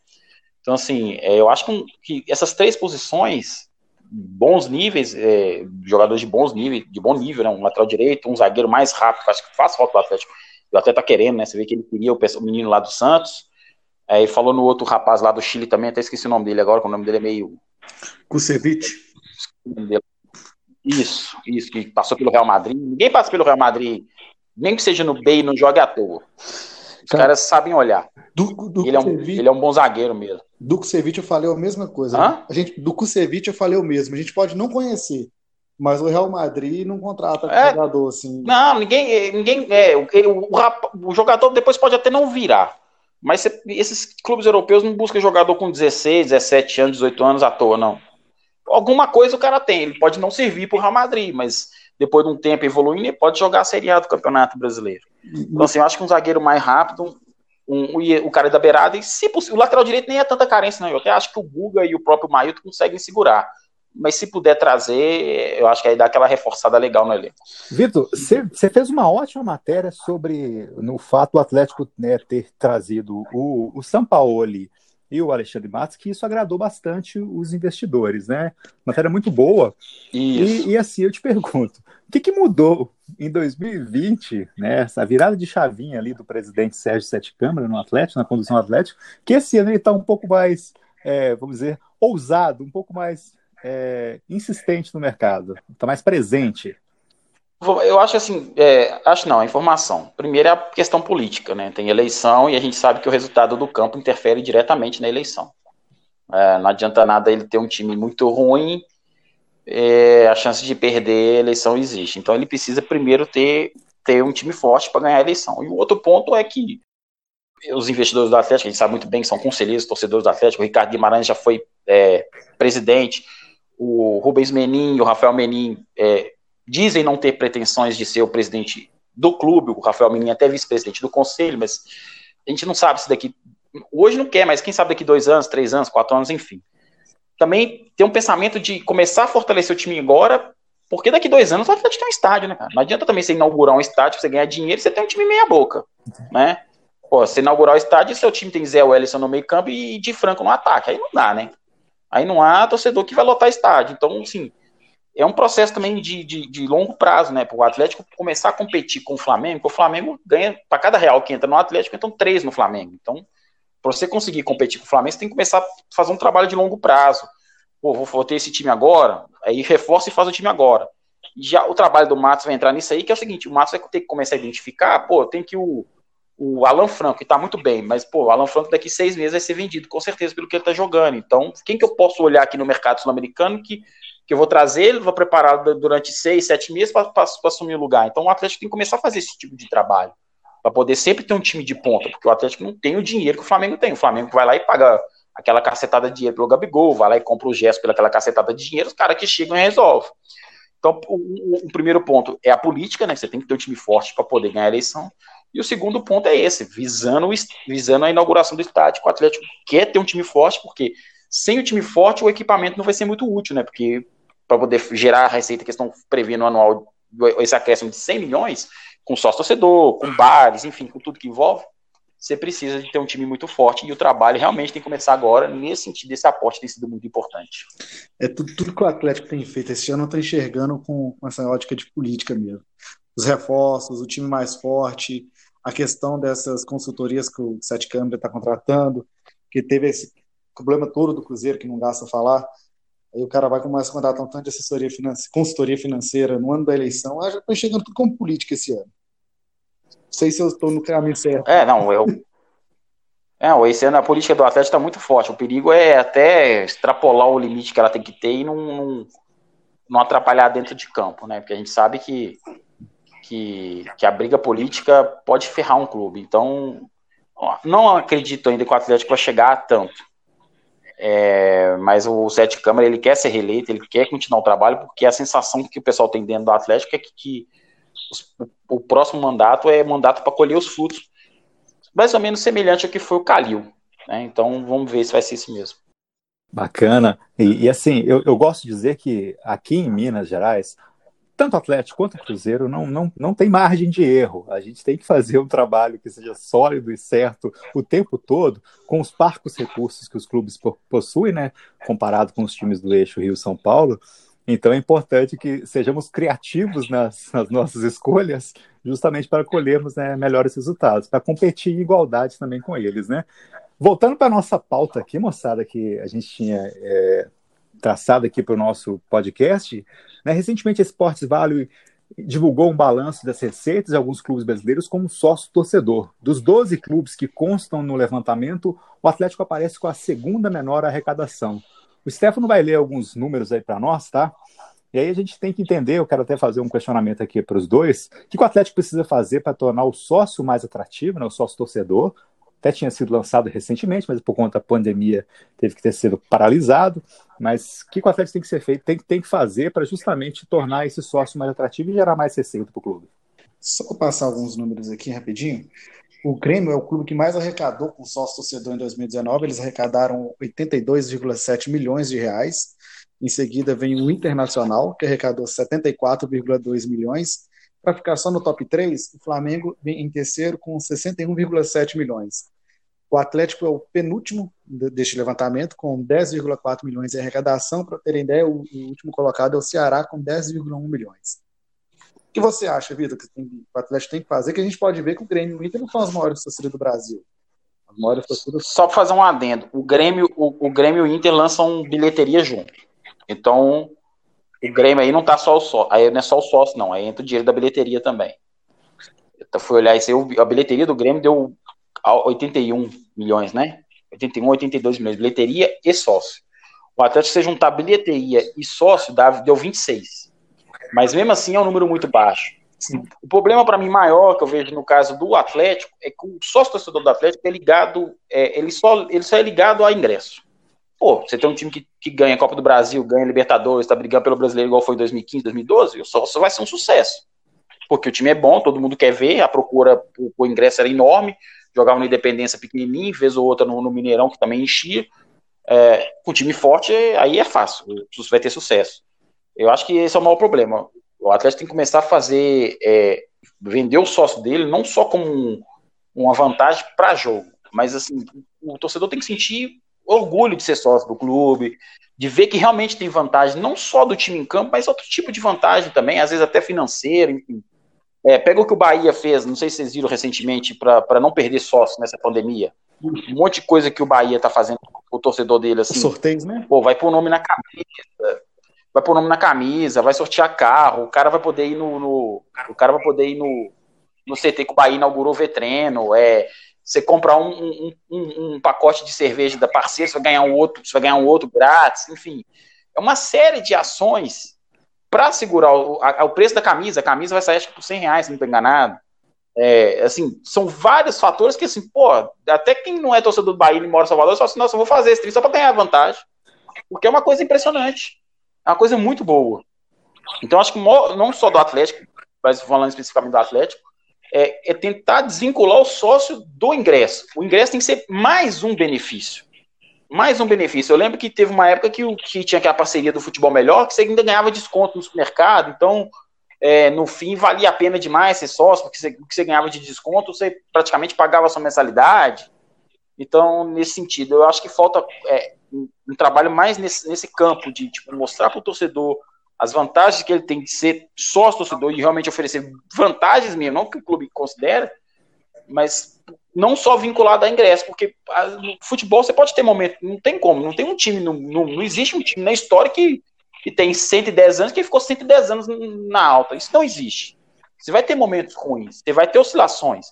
Então, assim, é, eu acho que, que essas três posições bons níveis, é, jogadores de bons níveis, de bom nível, né? Um lateral direito, um zagueiro mais rápido, acho que faz falta do Atlético. O Atlético tá querendo, né? Você vê que ele queria o, o menino lá do Santos. Aí é, falou no outro rapaz lá do Chile também, até esqueci o nome dele agora, que o nome dele é meio.
Kusevich.
Isso, isso, que passou pelo Real Madrid. Ninguém passa pelo Real Madrid, nem que seja no B e não jogue à toa. Os Cara, caras sabem olhar. Ele, é um, ele é um bom zagueiro mesmo.
Do Kusevich eu falei a mesma coisa.
Hã?
A gente, do Kusevich eu falei o mesmo. A gente pode não conhecer, mas o Real Madrid não contrata
É.
jogador assim.
Não, ninguém. ninguém é, o, o, o jogador depois pode até não virar. Mas cê- esses clubes europeus não buscam jogador com 16, 17 anos, 18 anos à toa, não. Alguma coisa o cara tem. Ele pode não servir para o Real Madrid, mas depois de um tempo evoluindo, ele pode jogar a Série A do Campeonato Brasileiro. Então, assim, eu acho que um zagueiro mais rápido, um- o, o cara da beirada, e se possível, o lateral direito nem é tanta carência, não. Eu até acho que o Guga e o próprio Mailton conseguem segurar. Mas se puder trazer, eu acho que aí dá aquela reforçada legal no elenco.
Vitor, você fez uma ótima matéria sobre no fato do Atlético né, ter trazido o, o Sampaoli e o Alexandre Matos, que isso agradou bastante os investidores, né? Matéria muito boa. E, e assim, eu te pergunto, o que, que mudou em 2020, né? Essa virada de chavinha ali do presidente Sérgio Sete Câmara no Atlético, na condução do Atlético, que esse ano ele está um pouco mais, é, vamos dizer, ousado, um pouco mais é, insistente no mercado, está mais presente.
Eu acho assim, é, acho não, a informação. Primeiro é a questão política, né? Tem eleição e a gente sabe que o resultado do campo interfere diretamente na eleição. É, não adianta nada ele ter um time muito ruim, é, a chance de perder a eleição existe. Então ele precisa primeiro ter, ter um time forte para ganhar a eleição. E o outro ponto é que os investidores do Atlético, a gente sabe muito bem que são conselheiros, torcedores do Atlético, o Ricardo Guimarães já foi é, presidente, o Rubens Menin e o Rafael Menin é, dizem não ter pretensões de ser o presidente do clube, o Rafael Menin é até vice-presidente do conselho, mas a gente não sabe se daqui. Hoje não quer, mas quem sabe daqui dois anos, três anos, quatro anos, enfim. Também tem um pensamento de começar a fortalecer o time agora, porque daqui dois anos o Atlético tem um estádio, né, cara? Não adianta também você inaugurar um estádio, você ganhar dinheiro e você tem um time meia-boca, né? Pô, você inaugurar o estádio e seu time tem Zé Wellison no meio-campo e de Franco no ataque. Aí não dá, né? Aí não há torcedor que vai lotar estádio. Então, assim, é um processo também de, de, de longo prazo, né? Para o Atlético começar a competir com o Flamengo, o Flamengo ganha, para cada real que entra no Atlético, entram três no Flamengo. Então, para você conseguir competir com o Flamengo, você tem que começar a fazer um trabalho de longo prazo. Pô, vou, vou ter esse time agora, aí reforça e faz o time agora. Já o trabalho do Matos vai entrar nisso aí, que é o seguinte: o Matos vai ter que começar a identificar, pô, tem que o, o Alan Franco, que tá muito bem, mas, pô, o Alan Franco daqui seis meses vai ser vendido, com certeza, pelo que ele tá jogando. Então, quem que eu posso olhar aqui no mercado sul-americano que que eu vou trazer ele, vou preparar durante seis, sete meses para assumir o lugar. Então o Atlético tem que começar a fazer esse tipo de trabalho, para poder sempre ter um time de ponta, porque o Atlético não tem o dinheiro que o Flamengo tem. O Flamengo vai lá e paga aquela cacetada de dinheiro pelo Gabigol, vai lá e compra o gesto pelaquela cacetada de dinheiro, os caras que chegam e resolvem. Então, o, o, o, primeiro ponto é a política, né? Você tem que ter um time forte para poder ganhar a eleição. E o segundo ponto é esse, visando, visando a inauguração do estádio. O Atlético quer ter um time forte, porque sem o time forte, o equipamento não vai ser muito útil, né? Porque para poder gerar a receita que estão prevendo anual, esse acréscimo de 100 milhões, com sócio torcedor, com bares, enfim, com tudo que envolve, você precisa de ter um time muito forte e o trabalho realmente tem que começar agora. Nesse sentido, esse aporte tem sido muito importante.
É tudo, tudo que o Atlético tem feito esse ano, estou enxergando com, com essa ótica de política mesmo. Os reforços, o time mais forte, a questão dessas consultorias que o Sete Câmara está contratando, que teve esse problema todo do Cruzeiro, que não gasta falar. Aí o cara vai começar a contratar um tanto de assessoria financeira, consultoria financeira no ano da eleição. Eu já estou chegando tudo como política esse ano. Não sei se eu estou no caminho certo.
É, não, eu. É, esse ano a política do Atlético está muito forte. O perigo é até extrapolar o limite que ela tem que ter e não, não, não atrapalhar dentro de campo, né? Porque a gente sabe que, que, que a briga política pode ferrar um clube. Então, não acredito ainda que o Atlético vai chegar a tanto. É, mas o Sete Câmara ele quer ser reeleito, ele quer continuar o trabalho, porque a sensação que o pessoal tem dentro do Atlético é que, que os, o, próximo mandato é mandato para colher os frutos, mais ou menos semelhante ao que foi o Calil. Né? Então vamos ver se vai ser isso mesmo.
Bacana. E, e assim, eu, eu gosto de dizer que aqui em Minas Gerais, tanto Atlético quanto Cruzeiro não, não, não tem margem de erro. A gente tem que fazer um trabalho que seja sólido e certo o tempo todo, com os parcos recursos que os clubes possuem, né? Comparado com os times do eixo Rio-São Paulo. Então é importante que sejamos criativos nas, nas nossas escolhas, justamente para colhermos né, melhores resultados, para competir em igualdade também com eles, né? Voltando para a nossa pauta aqui, moçada, que a gente tinha é, traçado aqui para o nosso podcast, né? recentemente a Sports Value divulgou um balanço das receitas de alguns clubes brasileiros como sócio torcedor. Dos 12 clubes que constam no levantamento, o Atlético aparece com a segunda menor arrecadação. O Stefano vai ler alguns números aí para nós, tá? E aí a gente tem que entender, eu quero até fazer um questionamento aqui para os dois, o que o Atlético precisa fazer para tornar o sócio mais atrativo, né, o sócio torcedor, até tinha sido lançado recentemente, mas por conta da pandemia teve que ter sido paralisado. Mas o que o Atlético tem que ser feito, tem, tem que fazer para justamente tornar esse sócio mais atrativo e gerar mais receita para o clube?
Só passar alguns números aqui rapidinho. O Grêmio é o clube que mais arrecadou com sócio torcedor em 2019. Eles arrecadaram 82,7 milhões de reais. Em seguida vem o Internacional, que arrecadou 74,2 milhões. Para ficar só no top 3, o Flamengo vem em terceiro com 61,7 milhões. O Atlético é o penúltimo deste levantamento, com 10,4 milhões de arrecadação. Para terem ideia, o, último colocado é o Ceará, com 10,1 milhões. O que você acha, Vitor, que o Atlético tem que fazer? Que a gente pode ver que o Grêmio e o Inter não são as maiores torcidas do Brasil.
As maiores torcidas... Só para fazer um adendo: o Grêmio, o, o Grêmio e o Inter lançam bilheteria junto. Então, o Grêmio aí não tá só o sócio, aí não é só o sócio, não, aí entra o dinheiro da bilheteria também. Eu fui olhar isso aí, a bilheteria do Grêmio deu 81 milhões, né? 81, 82 milhões, bilheteria e sócio. O Atlético, se juntar bilheteria e sócio, deu 26. Mas mesmo assim é um número muito baixo. O problema para mim maior que eu vejo no caso do Atlético é que o sócio torcedor do Atlético é ligado, é, ele, só, ele só é ligado a ingresso. Pô, você tem um time que, que ganha Copa do Brasil, ganha Libertadores, está brigando pelo brasileiro igual foi em 2015, 2012, só, só vai ser um sucesso. Porque o time é bom, todo mundo quer ver, a procura o ingresso era enorme, jogava no Independência pequenininho, vez ou outra no, no Mineirão, que também enchia. É, com time forte, aí é fácil, vai ter sucesso. Eu acho que esse é o maior problema. O Atlético tem que começar a fazer, é, vender o sócio dele, não só como um, uma vantagem para jogo, mas assim, o torcedor tem que sentir orgulho de ser sócio do clube, de ver que realmente tem vantagem, não só do time em campo, mas outro tipo de vantagem também, às vezes até financeira, enfim. É, pega o que o Bahia fez, não sei se vocês viram recentemente, para não perder sócio nessa pandemia. Um monte de coisa que o Bahia tá fazendo o torcedor dele, assim.
Sorteios, né?
Pô, vai pôr o nome na camisa, vai pôr o nome na camisa, vai sortear carro, o cara vai poder ir no. no o cara vai poder ir no, no CT que o Bahia inaugurou o Vetreno, é, você comprar um, um, um, um, pacote de cerveja da parceira, você vai ganhar um outro, você vai ganhar um outro grátis, enfim. É uma série de ações para segurar o, a, o, preço da camisa. A camisa vai sair acho que por 100 reais, se não estou enganado. É, assim, são vários fatores que, assim, pô, até quem não é torcedor do Bahia e mora em Salvador, só assim, nossa, eu vou fazer esse só para ganhar vantagem. Porque é uma coisa impressionante. É uma coisa muito boa. Então, acho que não só do Atlético, mas falando especificamente do Atlético, é, é, tentar desvincular o sócio do ingresso. O ingresso tem que ser mais um benefício. Mais um benefício. Eu lembro que teve uma época que, que tinha aquela parceria do futebol melhor, que você ainda ganhava desconto no supermercado, então é, no fim valia a pena demais ser sócio, porque você, o que você ganhava de desconto, você praticamente pagava a sua mensalidade. Então, nesse sentido, eu acho que falta é, um trabalho mais nesse, nesse campo de tipo, mostrar para o torcedor as vantagens que ele tem de ser sócio torcedor e realmente oferecer vantagens mesmo, não que o clube considera, mas não só vinculado a ingresso, porque no futebol você pode ter momento, não tem como, não tem um time, não, não, não existe um time na história que, que tem 110 anos que ficou 110 anos na alta, isso não existe. Você vai ter momentos ruins, você vai ter oscilações.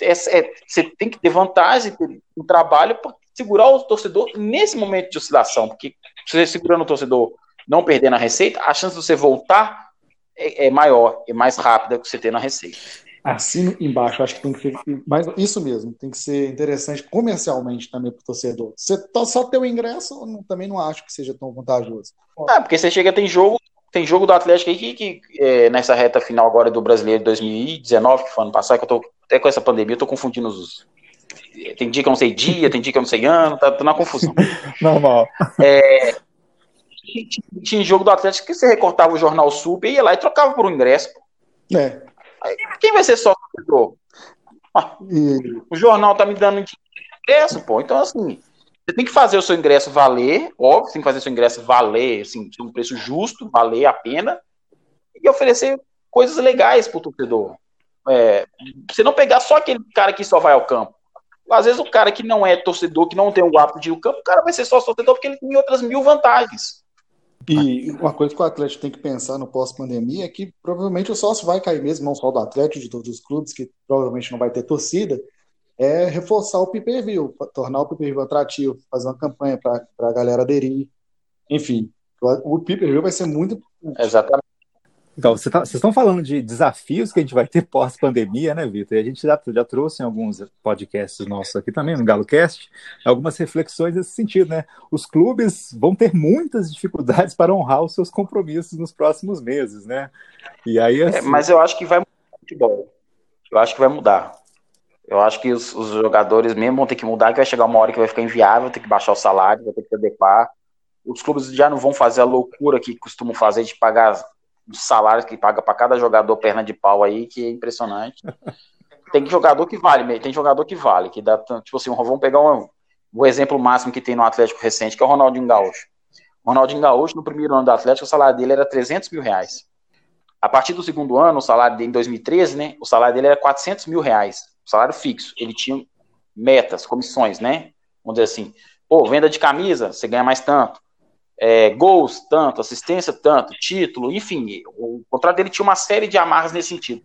É, é, você tem que ter vantagem, ter um trabalho para segurar o torcedor nesse momento de oscilação, porque você segurando o torcedor não perdendo a receita, a chance de você voltar é, é maior, é mais rápida que você ter na receita.
Assino embaixo, acho que tem que ser. Mas isso mesmo, tem que ser interessante comercialmente também para o torcedor. Você tá só ter o ingresso, também não acho que seja tão vantajoso.
É, porque você chega, tem jogo, tem jogo do Atlético aí que, que é, nessa reta final agora do Brasileiro de 2019, que foi ano passado, que eu tô até com essa pandemia, eu tô confundindo os. Tem dia que eu não sei dia, tem dia que eu não sei ano, tá, tô na confusão.
Normal.
É, tinha jogo do Atlético que você recortava o jornal Super e ia lá e trocava por um ingresso.
É.
Aí, quem vai ser sócio do ah, e... O jornal tá me dando ingresso, pô. Então, assim, você tem que fazer o seu ingresso valer, óbvio, tem que fazer o seu ingresso valer, assim, um preço justo, valer a pena, e oferecer coisas legais pro torcedor. É, você não pegar só aquele cara que só vai ao campo. Às vezes o cara que não é torcedor, que não tem o hábito de ir ao campo, o cara vai ser só torcedor porque ele tem outras mil vantagens.
E uma coisa que o Atlético tem que pensar no pós-pandemia é que provavelmente o sócio vai cair mesmo, não só do Atlético, de todos os clubes, que provavelmente não vai ter torcida, é reforçar o pay-per-view, tornar o pay-per-view atrativo, fazer uma campanha para a galera aderir. Enfim, o pay-per-view vai ser muito
Exatamente.
Então, tá, vocês estão falando de desafios que a gente vai ter pós-pandemia, né, Vitor? E a gente já, já trouxe em alguns podcasts nossos aqui também, no GaloCast, algumas reflexões nesse sentido, né? Os clubes vão ter muitas dificuldades para honrar os seus compromissos nos próximos meses, né? E aí,
assim... é, mas eu acho que vai mudar o futebol. Eu acho que vai mudar. Eu acho que os, os, jogadores mesmo vão ter que mudar, que vai chegar uma hora que vai ficar inviável, ter que baixar o salário, vai ter que adequar. Os clubes já não vão fazer a loucura que costumam fazer de pagar os salários que paga para cada jogador perna de pau aí, que é impressionante. Tem jogador que vale, tem jogador que vale, que dá tipo assim, vamos pegar um, o exemplo máximo que tem no Atlético recente, que é o Ronaldinho Gaúcho. O Ronaldinho Gaúcho, no primeiro ano do Atlético, o salário dele era 300 mil reais. A partir do segundo ano, o salário dele, em 2013, né, o salário dele era 400 mil reais, salário fixo. Ele tinha metas, comissões, né, vamos dizer assim, pô, venda de camisa, você ganha mais tanto é, gols, tanto, assistência, tanto, título, enfim, o contrato dele tinha uma série de amarras nesse sentido.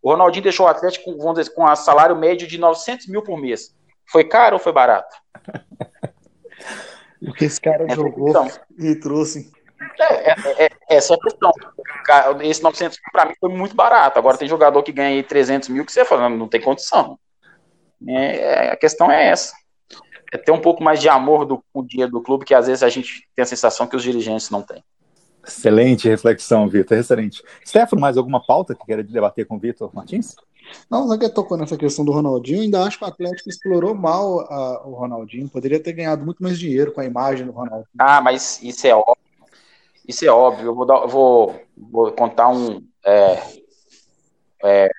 O Ronaldinho deixou o Atlético vamos dizer, com um salário médio de 900 mil por mês. Foi caro ou foi barato?
O que esse cara é jogou então, e trouxe.
É, é, é, essa é a questão. Esse 900 mil para mim foi muito barato. Agora tem jogador que ganha 300 mil que você fala, não tem condição. É, a questão é essa é ter um pouco mais de amor do, com o dinheiro do clube, que às vezes a gente tem a sensação que os dirigentes não têm.
Excelente reflexão, Vitor, excelente. Stefano, mais alguma pauta que queira debater com o Vitor Martins?
Não, já que tocou nessa questão do Ronaldinho, ainda acho que o Atlético explorou mal a, o Ronaldinho. Poderia ter ganhado muito mais dinheiro com a imagem do Ronaldinho.
Ah, mas isso é óbvio. Isso é óbvio. Eu vou, dar, vou, vou contar um, é, é,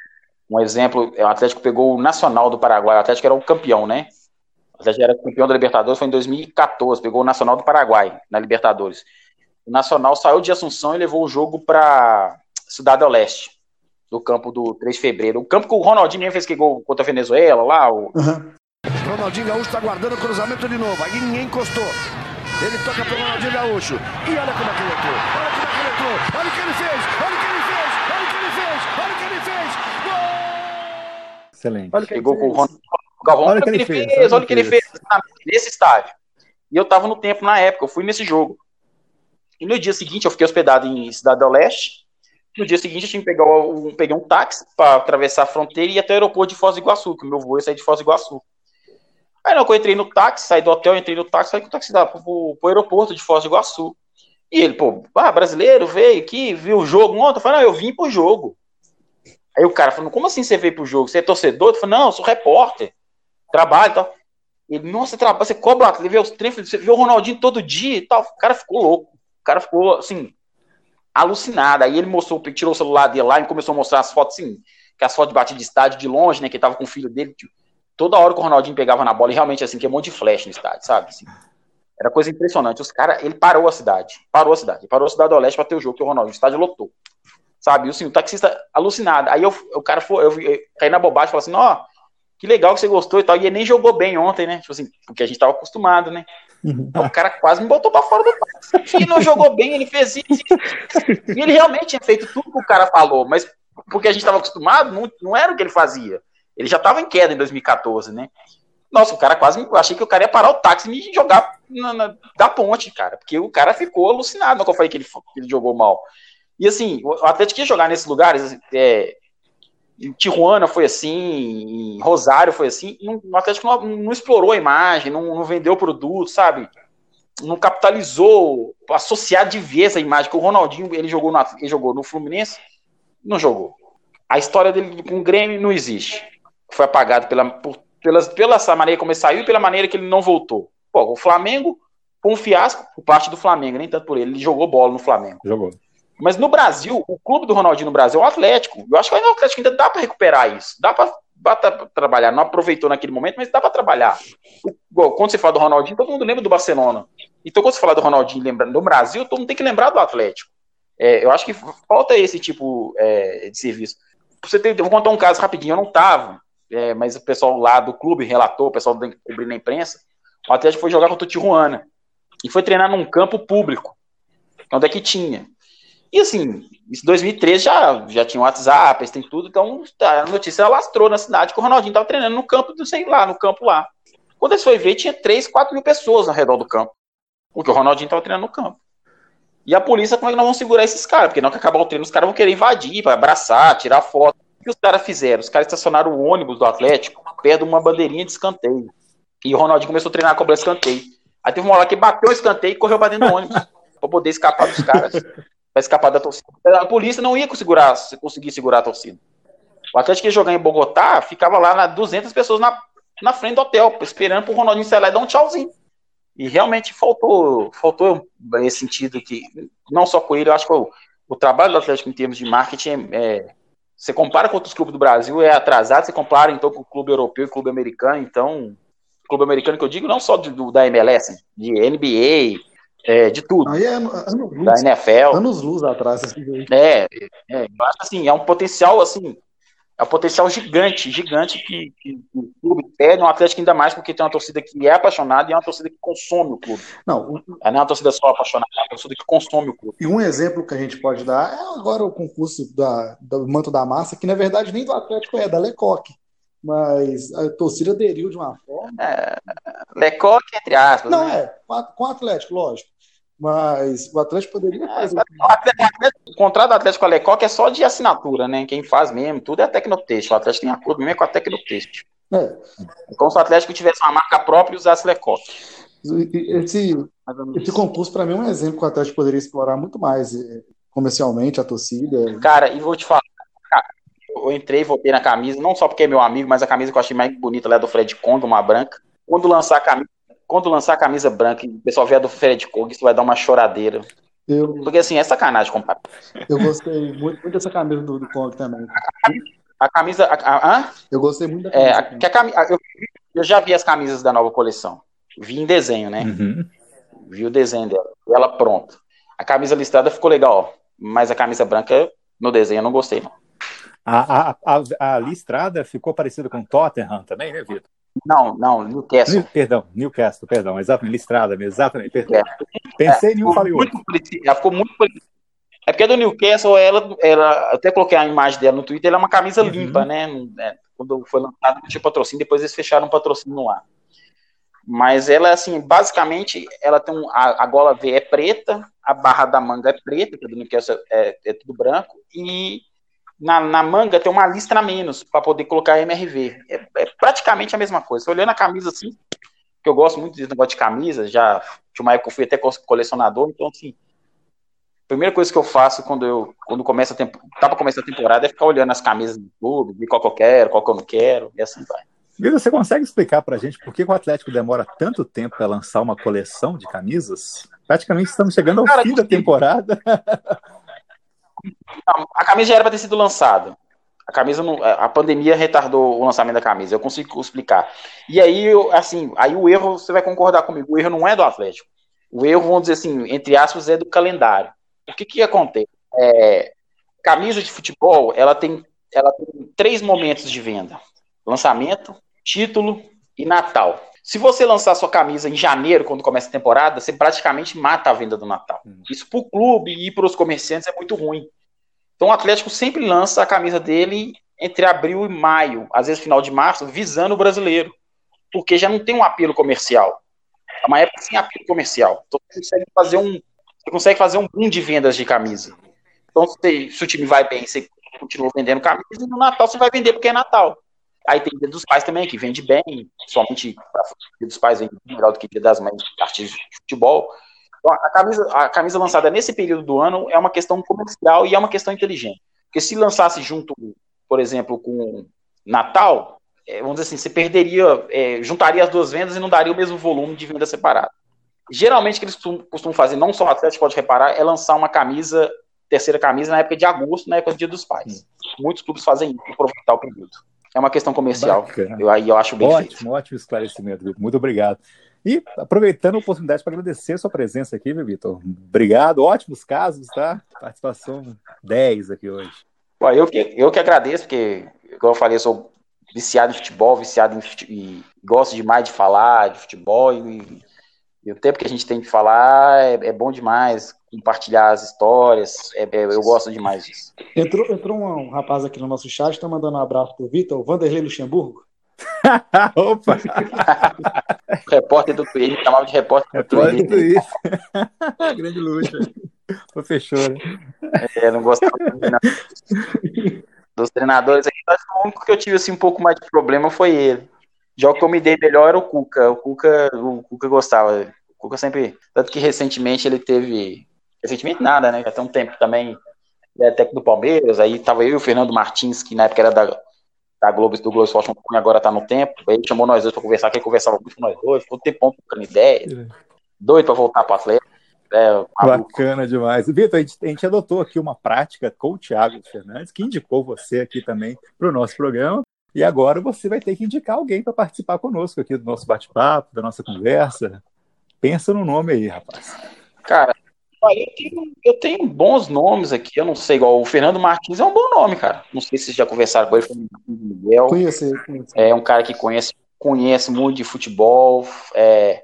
um exemplo. O Atlético pegou o Nacional do Paraguai. O Atlético era o campeão, né? O Atlético era campeão da Libertadores, foi em 2014, pegou o Nacional do Paraguai na Libertadores. O Nacional saiu de Assunção e levou o jogo para Cidade do Leste, do campo do 3 de fevereiro. O campo que o Ronaldinho nem fez que gol contra a Venezuela lá. O...
Uhum. Ronaldinho Gaúcho está guardando o cruzamento de novo, aí ninguém encostou. Ele toca para o Ronaldinho Gaúcho. E olha como é que ele entrou. Olha como é que ele entrou. Olha o que ele fez. Olha o que ele fez. Olha o que ele fez. Olha o que ele fez. Gol!
Excelente.
Olha o que Pegou com o Ronaldinho o Galvão, olha o que ele fez, fez olha o que ele fez nesse estádio. E eu tava no tempo na época, eu fui nesse jogo. E no dia seguinte eu fiquei hospedado em Cidade do Leste. No dia seguinte eu tinha que pegar um, peguei um táxi para atravessar a fronteira e ir até o aeroporto de Foz do Iguaçu, que o meu voo ia sair de Foz do Iguaçu. Aí não, eu entrei no táxi, saí do hotel, entrei no táxi, saí com o táxi pro, pro aeroporto de Foz do Iguaçu. E ele, pô, ah, brasileiro, veio aqui, viu o jogo ontem. Eu falei, não, eu vim pro jogo. Aí o cara falou, como assim você veio pro jogo? Você é torcedor? Eu falei, não, eu sou repórter trabalho e tal. Ele, nossa, trabalha, você cobra, você vê os treinos, você vê o Ronaldinho todo dia e tal. O cara ficou louco. O cara ficou, assim, alucinado. Aí ele mostrou, tirou o celular dele lá e começou a mostrar as fotos, assim, que as fotos de batida de estádio de longe, né, que ele tava com o filho dele. Tipo, toda hora que o Ronaldinho pegava na bola, e realmente, assim, que é um monte de flash no estádio, sabe? Assim, era coisa impressionante. Os caras, ele parou a cidade, parou a cidade, parou a cidade do Oeste pra ter o jogo que o Ronaldinho, o estádio lotou. Sabe? E, assim, o taxista alucinado. Aí eu, o cara foi, eu, eu, eu caí na bobagem e falei assim, ó, que legal que você gostou e tal. E ele nem jogou bem ontem, né? Tipo assim, porque a gente tava acostumado, né? Uhum. O cara quase me botou pra fora do táxi. Ele não jogou bem, ele fez isso. E ele realmente tinha feito tudo que o cara falou, mas porque a gente tava acostumado, não, não era o que ele fazia. Ele já tava em queda em 2014, né? Nossa, o cara quase. Eu achei que o cara ia parar o táxi e me jogar na, na, da ponte, cara. Porque o cara ficou alucinado quando eu falei que ele, que ele jogou mal. E assim, o Atlético ia jogar nesses lugares. É, em Tijuana foi assim, em Rosário foi assim, o Atlético não, não explorou a imagem, não, não vendeu produto, sabe? Não capitalizou, associar de vez a imagem, que o Ronaldinho ele jogou, no, ele jogou no Fluminense, não jogou. A história dele com o Grêmio não existe. Foi apagado pela, por, pela, pela essa maneira como ele saiu e pela maneira que ele não voltou. Pô, o Flamengo foi um fiasco por parte do Flamengo, nem tanto por ele. Ele jogou bola no Flamengo.
Jogou.
Mas no Brasil, o clube do Ronaldinho no Brasil é o Atlético. Eu acho que o Atlético ainda dá para recuperar isso. Dá para trabalhar. Não aproveitou naquele momento, mas dá para trabalhar. Quando você fala do Ronaldinho, todo mundo lembra do Barcelona. Então, quando você fala do Ronaldinho lembra, no Brasil, todo mundo tem que lembrar do Atlético. É, eu acho que falta esse tipo é, de serviço. Você tem, vou contar um caso rapidinho. Eu não estava, é, mas o pessoal lá do clube relatou, o pessoal cobrindo na imprensa. O Atlético foi jogar contra o Tijuana e foi treinar num campo público onde é que tinha. E assim, isso 2013 já, já tinha WhatsApp, tem tudo, então a notícia lastrou na cidade que o Ronaldinho estava treinando no campo, não sei lá, no campo lá. Quando eles foi ver, tinha 3, 4 mil pessoas ao redor do campo. Porque o Ronaldinho estava treinando no campo. E a polícia, como é que nós vamos segurar esses caras? Porque não que acabar o treino, os caras vão querer invadir, vai abraçar, tirar foto. O que os caras fizeram? Os caras estacionaram o ônibus do Atlético perto de uma bandeirinha de escanteio. E o Ronaldinho começou a treinar a cobrar escanteio. Aí teve uma hora que bateu o escanteio e correu pra dentro do ônibus. pra poder escapar dos caras. Pra escapar da torcida. A polícia não ia segurar, conseguir segurar a torcida. O Atlético ia jogar em Bogotá, ficava lá na 200 pessoas na, na frente do hotel, esperando pro Ronaldinho sair lá e dar um tchauzinho. E realmente faltou, faltou esse sentido que, não só com ele, eu acho que o, o trabalho do Atlético em termos de marketing é, é você compara com outros clubes do Brasil, é atrasado, você compara então com o clube europeu e clube americano, então, clube americano que eu digo, não só do, da MLS, de NBA, é, de tudo.
Aí é, ano,
da NFL.
Anos luz atrás. Assim,
é, é, eu acho assim, é um potencial assim, é um potencial gigante, gigante que, que, que o clube pede, um Atlético ainda mais porque tem uma torcida que é apaixonada e é uma torcida que consome o clube.
Não,
não é uma torcida só apaixonada, é uma torcida que consome o clube.
E um exemplo que a gente pode dar é agora o concurso da, do Manto da Massa, que na verdade nem do Atlético é, da Lecoque. Mas a torcida aderiu de uma forma.
É, Lecoque, entre aspas.
Não,
né?
é, com o Atlético, lógico. Mas o Atlético poderia fazer.
O contrato do Atlético com a Lecoque é só de assinatura, né? Quem faz mesmo, tudo é a Tecnotexto. O Atlético tem acordo mesmo com a Tecnotexto.
É.
É como se o Atlético tivesse uma marca própria e usasse Lecoque.
Esse, esse concurso, para mim, é um exemplo que o Atlético poderia explorar muito mais eh, comercialmente a torcida.
Cara, e vou te falar, eu entrei e votei na camisa, não só porque é meu amigo, mas a camisa que eu achei mais bonita lá é do Fred Kong, uma branca. Quando lançar a camisa, quando lançar a camisa branca e o pessoal vier do Fred Kong, isso vai dar uma choradeira.
Eu,
Porque assim, é sacanagem comparar.
eu gostei muito, muito dessa camisa do, do Kong também.
A camisa. A, a, hã?
Eu gostei muito da
É,
camisa.
a- que a cami- a- eu, eu já vi as camisas da nova coleção. Vi em desenho, né?
Uhum.
Vi o desenho dela. E ela pronta. A camisa listrada ficou legal, mas a camisa branca no desenho eu não gostei, não.
A, a, a, a listrada ficou parecida com Tottenham também, né, Vitor?
Não, não, Newcastle.
New- Perdão, Newcastle, perdão, exatamente, listrada mesmo, exatamente, perdão. Pensei em um,
Ficou
falei outro.
muito parecida, ela ficou muito parecida. É porque a do Newcastle, ela, ela, até coloquei a imagem dela no Twitter, ela é uma camisa
Uhum.
limpa, né? É, quando foi lançada, não tinha patrocínio, depois eles fecharam o patrocínio no ar. Mas ela, assim, basicamente, ela tem um, a, a gola V é preta, a barra da manga é preta, que a do Newcastle é, é tudo branco, e na, na manga tem uma listra a menos para poder colocar MRV. É, é praticamente a mesma coisa. Você olhando a camisa assim, que eu gosto muito desse negócio de camisa, já tinha uma época que eu fui até co- colecionador, então assim, a primeira coisa que eu faço quando eu quando começa a tempo, tá para começar a temporada é ficar olhando as camisas do clube, ver qual que eu quero, qual que eu não quero, e assim vai.
Vitor, você consegue explicar pra gente por que o Atlético demora tanto tempo para lançar uma coleção de camisas? Praticamente estamos chegando ao
Cara,
fim da temporada.
A camisa já era para ter sido lançada. A camisa não, a pandemia retardou o lançamento da camisa. Eu consigo explicar. E aí, assim, aí o erro, você vai concordar comigo, o erro não é do Atlético. O erro, vamos dizer assim, entre aspas, é do calendário. O que que acontece? É, camisa de futebol, ela tem, ela tem três momentos de venda: lançamento, título e Natal. Se você lançar sua camisa em janeiro, quando começa a temporada, você praticamente mata a venda do Natal. Isso para o clube e para os comerciantes é muito ruim. Então o Atlético sempre lança a camisa dele entre abril e maio, às vezes final de março, visando o brasileiro, porque já não tem um apelo comercial. É uma época sem apelo comercial. Então você consegue fazer um, você consegue fazer um boom de vendas de camisa. Então se, se o time vai bem, você continua vendendo camisa, e no Natal você vai vender porque é Natal. Aí tem Dia dos Pais também, que vende bem, somente Dia dos Pais vende melhor do que Dia das Mães, artistas de futebol. Então, a camisa, a camisa lançada nesse período do ano é uma questão comercial e é uma questão inteligente. Porque se lançasse junto, por exemplo, com Natal, é, vamos dizer assim, você perderia, é, juntaria as duas vendas e não daria o mesmo volume de venda separada. Geralmente, o que eles costumam, costumam fazer, não só o Atlético pode reparar, é lançar uma camisa, terceira camisa, na época de agosto, na época do Dia dos Pais. Muitos clubes fazem isso para aproveitar o período. É uma questão comercial.
Bacana.
Eu, eu acho bem feito.
Ótimo, ótimo esclarecimento, Vitor. Muito obrigado. E aproveitando a oportunidade para agradecer a sua presença aqui, viu, Vitor? Obrigado, ótimos casos, tá? Participação 10 aqui hoje.
Eu, que, eu que agradeço, porque, como eu falei, eu sou viciado em futebol, viciado em fute- e gosto demais de falar de futebol e, e o tempo que a gente tem de falar é, é bom demais. Compartilhar as histórias. É, é, eu gosto demais disso.
Entrou, entrou um, um rapaz aqui no nosso chat, está mandando um abraço pro Vitor, o Vanderlei Luxemburgo.
Opa!
repórter do Twitter, chamava de repórter do
repórter
Twitter.
Do Twitter. Grande luta. Fechou, né?
É, não gostava não. Dos treinadores aqui, que o único que eu tive assim, um pouco mais de problema foi ele. Já o que eu me dei melhor era o Cuca. O Cuca, o Cuca gostava. O Cuca sempre. Tanto que recentemente ele teve. Recentemente nada, né? Já tem um tempo também. É técnico do Palmeiras. Aí tava eu e o Fernando Martins, que na época era da, da Globo, do Globo Esporte, agora tá no tempo. Aí ele chamou nós dois pra conversar, que ele conversava muito com nós dois. Ficou um tempão trocando ideia. Doido pra voltar pro Atlético. É,
Bacana demais. Vitor, a gente, a gente adotou aqui uma prática com o Thiago Fernandes, que indicou você aqui também para o nosso programa. E agora você vai ter que indicar alguém para participar conosco aqui do nosso bate-papo, da nossa conversa. Pensa no nome aí, rapaz.
Cara, eu tenho, eu tenho, bons nomes aqui. Eu não sei, igual o Fernando Martins é um bom nome, cara. Não sei se vocês já conversaram com ele. Miguel.
Conheci, conheci.
É um cara que conhece, conhece muito de futebol. É,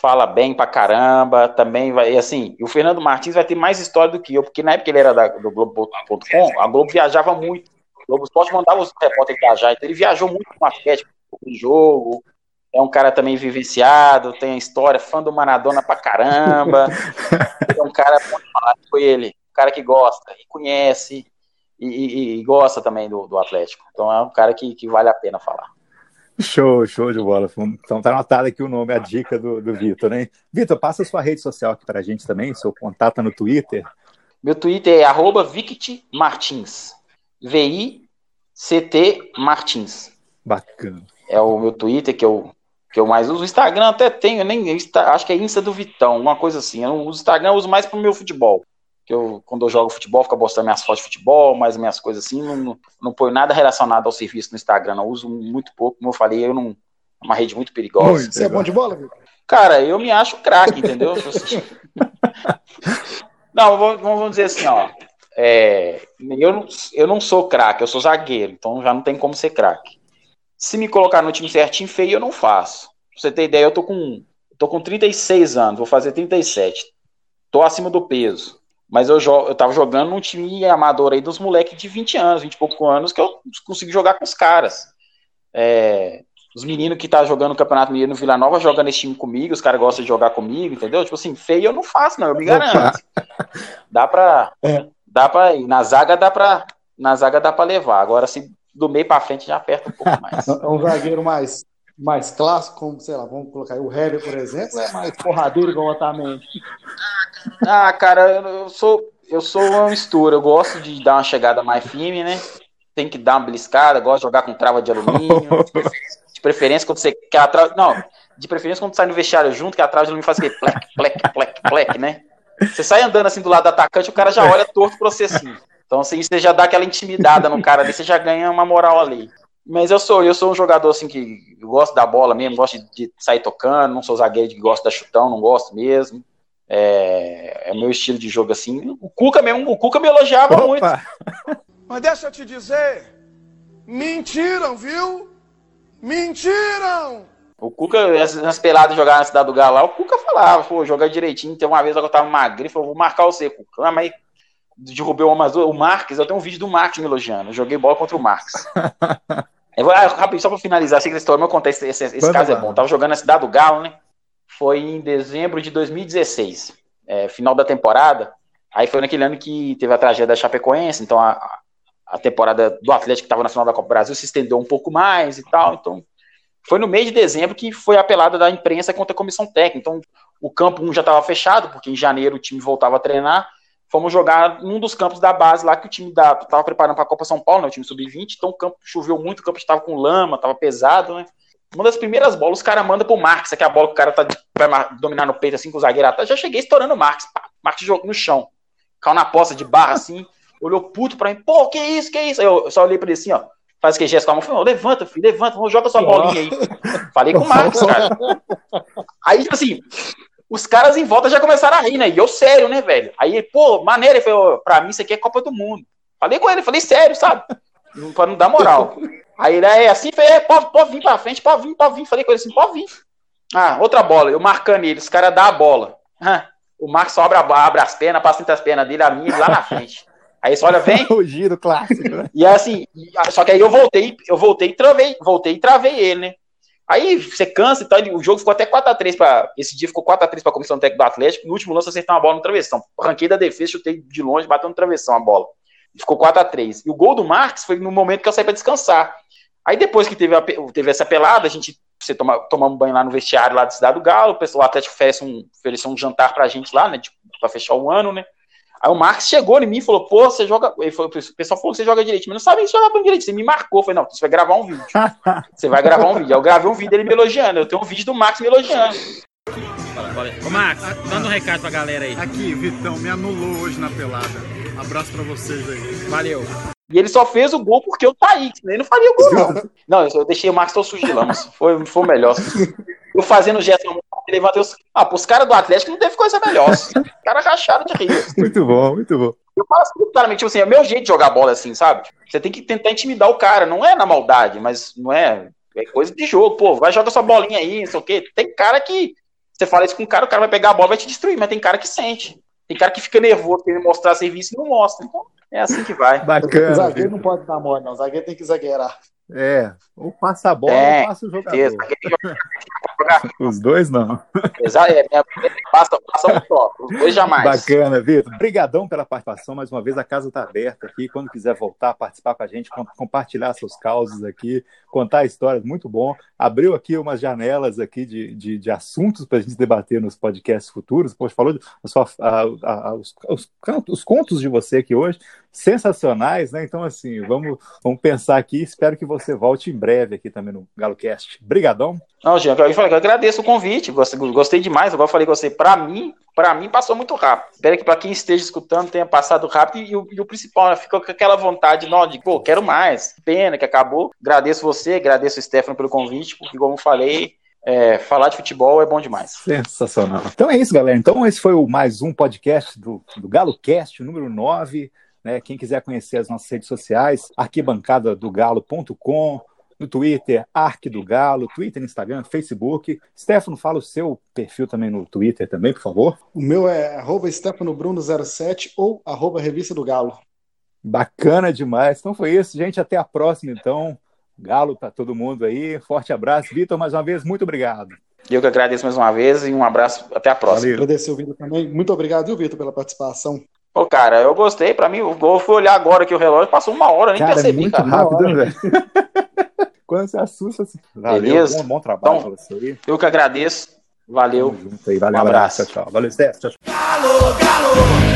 fala bem pra caramba, também vai, assim, o Fernando Martins vai ter mais história do que eu, porque na época ele era da, do Globo.com, a Globo viajava muito, o Globo Esporte mandava os repórteres viajar, então ele viajou muito com Atlético, com o jogo, é um cara também vivenciado, tem a história, fã do Maradona pra caramba, é um cara, foi ele, cara que gosta, e conhece, e, e, e gosta também do, do, Atlético, então é um cara que, que vale a pena falar.
Show, show de bola. Então tá anotado aqui o nome, a dica do, do Vitor, né? Vitor, passa sua rede social aqui pra gente também, seu contato no Twitter.
Meu Twitter é arroba Martins. V-I-C-T Martins.
Bacana.
É o meu Twitter que eu, que eu mais uso. O Instagram até tenho, nem acho que é Insta do Vitão, uma coisa assim. Eu uso o Instagram, eu uso mais pro meu futebol que eu, quando eu jogo futebol, fico postando minhas fotos de futebol, mais minhas coisas assim, não, não, não ponho nada relacionado ao serviço no Instagram, não uso muito pouco, como eu falei, eu não, é uma rede muito perigosa. Muito
Você é bom de bola, Vitor?
Cara, eu me acho craque, entendeu? não, vamos dizer assim, ó, é, eu, não, eu não sou craque, eu sou zagueiro, então já não tem como ser craque. Se me colocar no time certinho, feio, eu não faço. Pra você ter ideia, eu tô com, tô com 36 anos, vou fazer 37. Tô acima do peso. Mas eu, eu tava jogando num time amador aí dos moleques de 20 anos, 20 e poucos anos, que eu consegui jogar com os caras. É, os meninos que tá jogando o Campeonato Mineiro no Vila Nova jogando esse time comigo, os caras gostam de jogar comigo, entendeu? Tipo assim, feio eu não faço, não, eu me garanto. Dá pra. É. Dá pra ir. Na zaga dá pra. Na zaga dá pra levar. Agora, se do meio pra frente já aperta um pouco mais.
É um zagueiro mais, mais clássico, como, sei lá, vamos colocar aí, o Heller, por exemplo, é mais porradeiro igual o Otamendi.
Ah, cara, eu sou, eu sou uma mistura. Eu gosto de dar uma chegada mais firme, né? Tem que dar uma beliscada, gosto de jogar com trava de alumínio. De preferência quando você quer a trava. Não, de preferência quando sai no vestiário junto, que a trava de alumínio faz aquele plec, plec, plec, plec, né? Você sai andando assim do lado do atacante, o cara já olha torto pra você assim. Então, assim, você já dá aquela intimidada no cara ali, você já ganha uma moral ali. Mas eu sou, eu sou um jogador assim que gosto da bola mesmo, gosto de, de sair tocando, não sou zagueiro que gosta da chutão, não gosto mesmo. É, é meu estilo de jogo assim. O Cuca mesmo, o Cuca me elogiava Opa. muito.
Mas deixa eu te dizer, mentiram, viu? Mentiram!
O Cuca, nas peladas jogar na cidade do Galo o Cuca falava, pô, jogar direitinho. Tem uma vez eu tava magrinho, falou, vou marcar você, Cuca. Ah, mas derrubei o Amazon, o Marques, eu tenho um vídeo do Marques me elogiando. Eu joguei bola contra o Marques. eu vou, ah, rapidinho, só pra finalizar, sei que essa história, meu contar esse, esse, esse caso é bom. Eu tava jogando na cidade do Galo, né? Foi em dezembro de 2016, é, final da temporada. Aí foi naquele ano que teve a tragédia da Chapecoense, então a, a temporada do Atlético que estava na final da Copa do Brasil se estendeu um pouco mais e tal. Então foi no mês de dezembro que foi apelada da imprensa contra a comissão técnica. Então o campo 1 já estava fechado, porque em janeiro o time voltava a treinar fomos jogar num dos campos da base lá que o time da estava preparando para a Copa São Paulo, né, o time sub-20, então o campo choveu muito, o campo estava com lama, estava pesado, né? Uma das primeiras bolas, os cara manda pro Marques, que é a bola que o cara tá, vai dominar no peito assim com o zagueiro atrás. Já cheguei estourando o Marques. Pá, Marques jogou no chão. Caiu na poça de barra assim, olhou puto pra mim, pô, que isso, que isso? Aí eu só olhei pra ele assim, ó. Faz que gesto com a mão, falei, levanta, filho, levanta, joga sua bolinha aí. Falei com o Marcos, cara. Aí, tipo assim, os caras em volta já começaram a rir, né? E eu sério, né, velho? Aí, pô, maneira, ele falou, pra mim isso aqui é Copa do Mundo. Falei com ele, falei sério, sabe? Pra não dar moral. Aí ele, é assim, falei, é, pode, pode vir pra frente, pode vir, pode vir. Falei com ele assim, pode vir. Ah, outra bola, eu marcando ele, os caras dão a bola. Ah, o Marcos só abre, abre as pernas, passa entre as pernas dele, a minha lá na frente. Aí você olha, vem.
o giro clássico, né?
E assim, só que aí eu voltei, eu voltei e travei, voltei e travei ele, né? Aí você cansa e tal, o jogo ficou até 4x3 para Esse dia ficou 4x3 para a comissão técnica do Atlético. No último lance, acertei uma bola no travessão. Ranquei da defesa, chutei de longe, bateu no travessão a bola. Ficou 4x3. E o gol do Marques foi no momento que eu saí para descansar. Aí depois que teve, a, teve essa pelada, a gente você toma, tomamos banho lá no vestiário lá da Cidade do Galo, o pessoal Atlético oferece um, ofereceu um jantar pra gente lá, né, para fechar o ano, né. Aí o Marcos chegou em mim e falou, pô, você joga. Ele falou, o pessoal falou que você joga direito, mas não sabe nem jogar bem direito. Você me marcou. Eu falei, não, você vai gravar um vídeo. você vai gravar um vídeo. Eu gravei um vídeo dele me elogiando. Eu tenho um vídeo do Marcos me elogiando.
Ô, Marcos, dando um recado pra galera aí.
Aqui, Vitão, me anulou hoje na pelada. Abraço pra vocês aí.
Valeu.
E ele só fez o gol porque eu taí, senão ele não faria o gol, não. Não, eu deixei o Marcos todo sujo de lama. Foi, foi o melhor. Eu fazendo o gesto, levantei os. Ah, pros caras do Atlético não teve coisa melhor. Os caras racharam de rir.
Muito bom, muito bom.
Eu falo assim, claramente, tipo assim, é o meu jeito de jogar bola assim, sabe? Você tem que tentar intimidar o cara, não é na maldade, mas não é. É coisa de jogo, pô, vai jogar sua bolinha aí, não sei o quê. Tem cara que. Você fala isso com o cara, o cara vai pegar a bola e vai te destruir, mas tem cara que sente. Tem cara que fica nervoso, querendo mostrar serviço e não mostra. Então, é assim que vai.
Bacana. O zagueiro não pode dar mole, não. O zagueiro tem que zagueirar.
É, ou passa a bola é, ou passa o jogador. Os dois não.
Exato, é, passa, passa um só, os dois jamais.
Bacana, Vitor. Obrigadão pela participação, mais uma vez a casa está aberta aqui, quando quiser voltar, participar com a gente, compartilhar seus causos aqui, contar histórias, muito bom. Abriu aqui umas janelas aqui de, de, de assuntos para a gente debater nos podcasts futuros, Poxa, falou de, a sua, a, a, os, os, os contos de você aqui hoje, sensacionais, né? Então, assim, vamos, vamos pensar aqui. Espero que você volte em breve aqui também no GaloCast. Brigadão.
Não, Jean, eu, falei, eu agradeço o convite, gostei, demais. Agora eu falei com você, para mim, para mim passou muito rápido. Espero que para quem esteja escutando tenha passado rápido e, e, o, e o, principal, né, ficou com aquela vontade, não, de, pô, quero mais. Pena que acabou. Agradeço você, agradeço o Stefano pelo convite, porque como eu falei, é, falar de futebol é bom demais.
Sensacional. Então é isso, galera. Então esse foi o mais um podcast do, do GaloCast, número 9. Né? Quem quiser conhecer as nossas redes sociais, arquibancadadogalo.com, no Twitter, Arque do Galo, Twitter, Instagram, Facebook. Stefano, fala o seu perfil também no Twitter também, por favor.
O meu é arroba StefanoBruno07 ou arroba Revista do Galo.
Bacana demais. Então foi isso, gente. Até a próxima, então. Galo para todo mundo aí. Forte abraço. Vitor, mais uma vez, muito obrigado.
Eu que agradeço mais uma vez e um abraço. Até a próxima. Valeu.
Agradecer o Vitor também. Muito obrigado, viu, Vitor, pela participação.
Pô, cara, eu gostei. Pra mim, eu fui olhar agora que o relógio passou uma hora, nem
cara,
percebi,
é muito
cara.
rápido, velho. Quando você assusta, assim. Valeu,
Beleza?
Bom, bom trabalho
então,
pra você aí.
Eu que agradeço. Valeu.
Aí, valeu, um abraço. Tchau, tchau. Valeu, Steph. Tchau, tchau.
Galo, galo.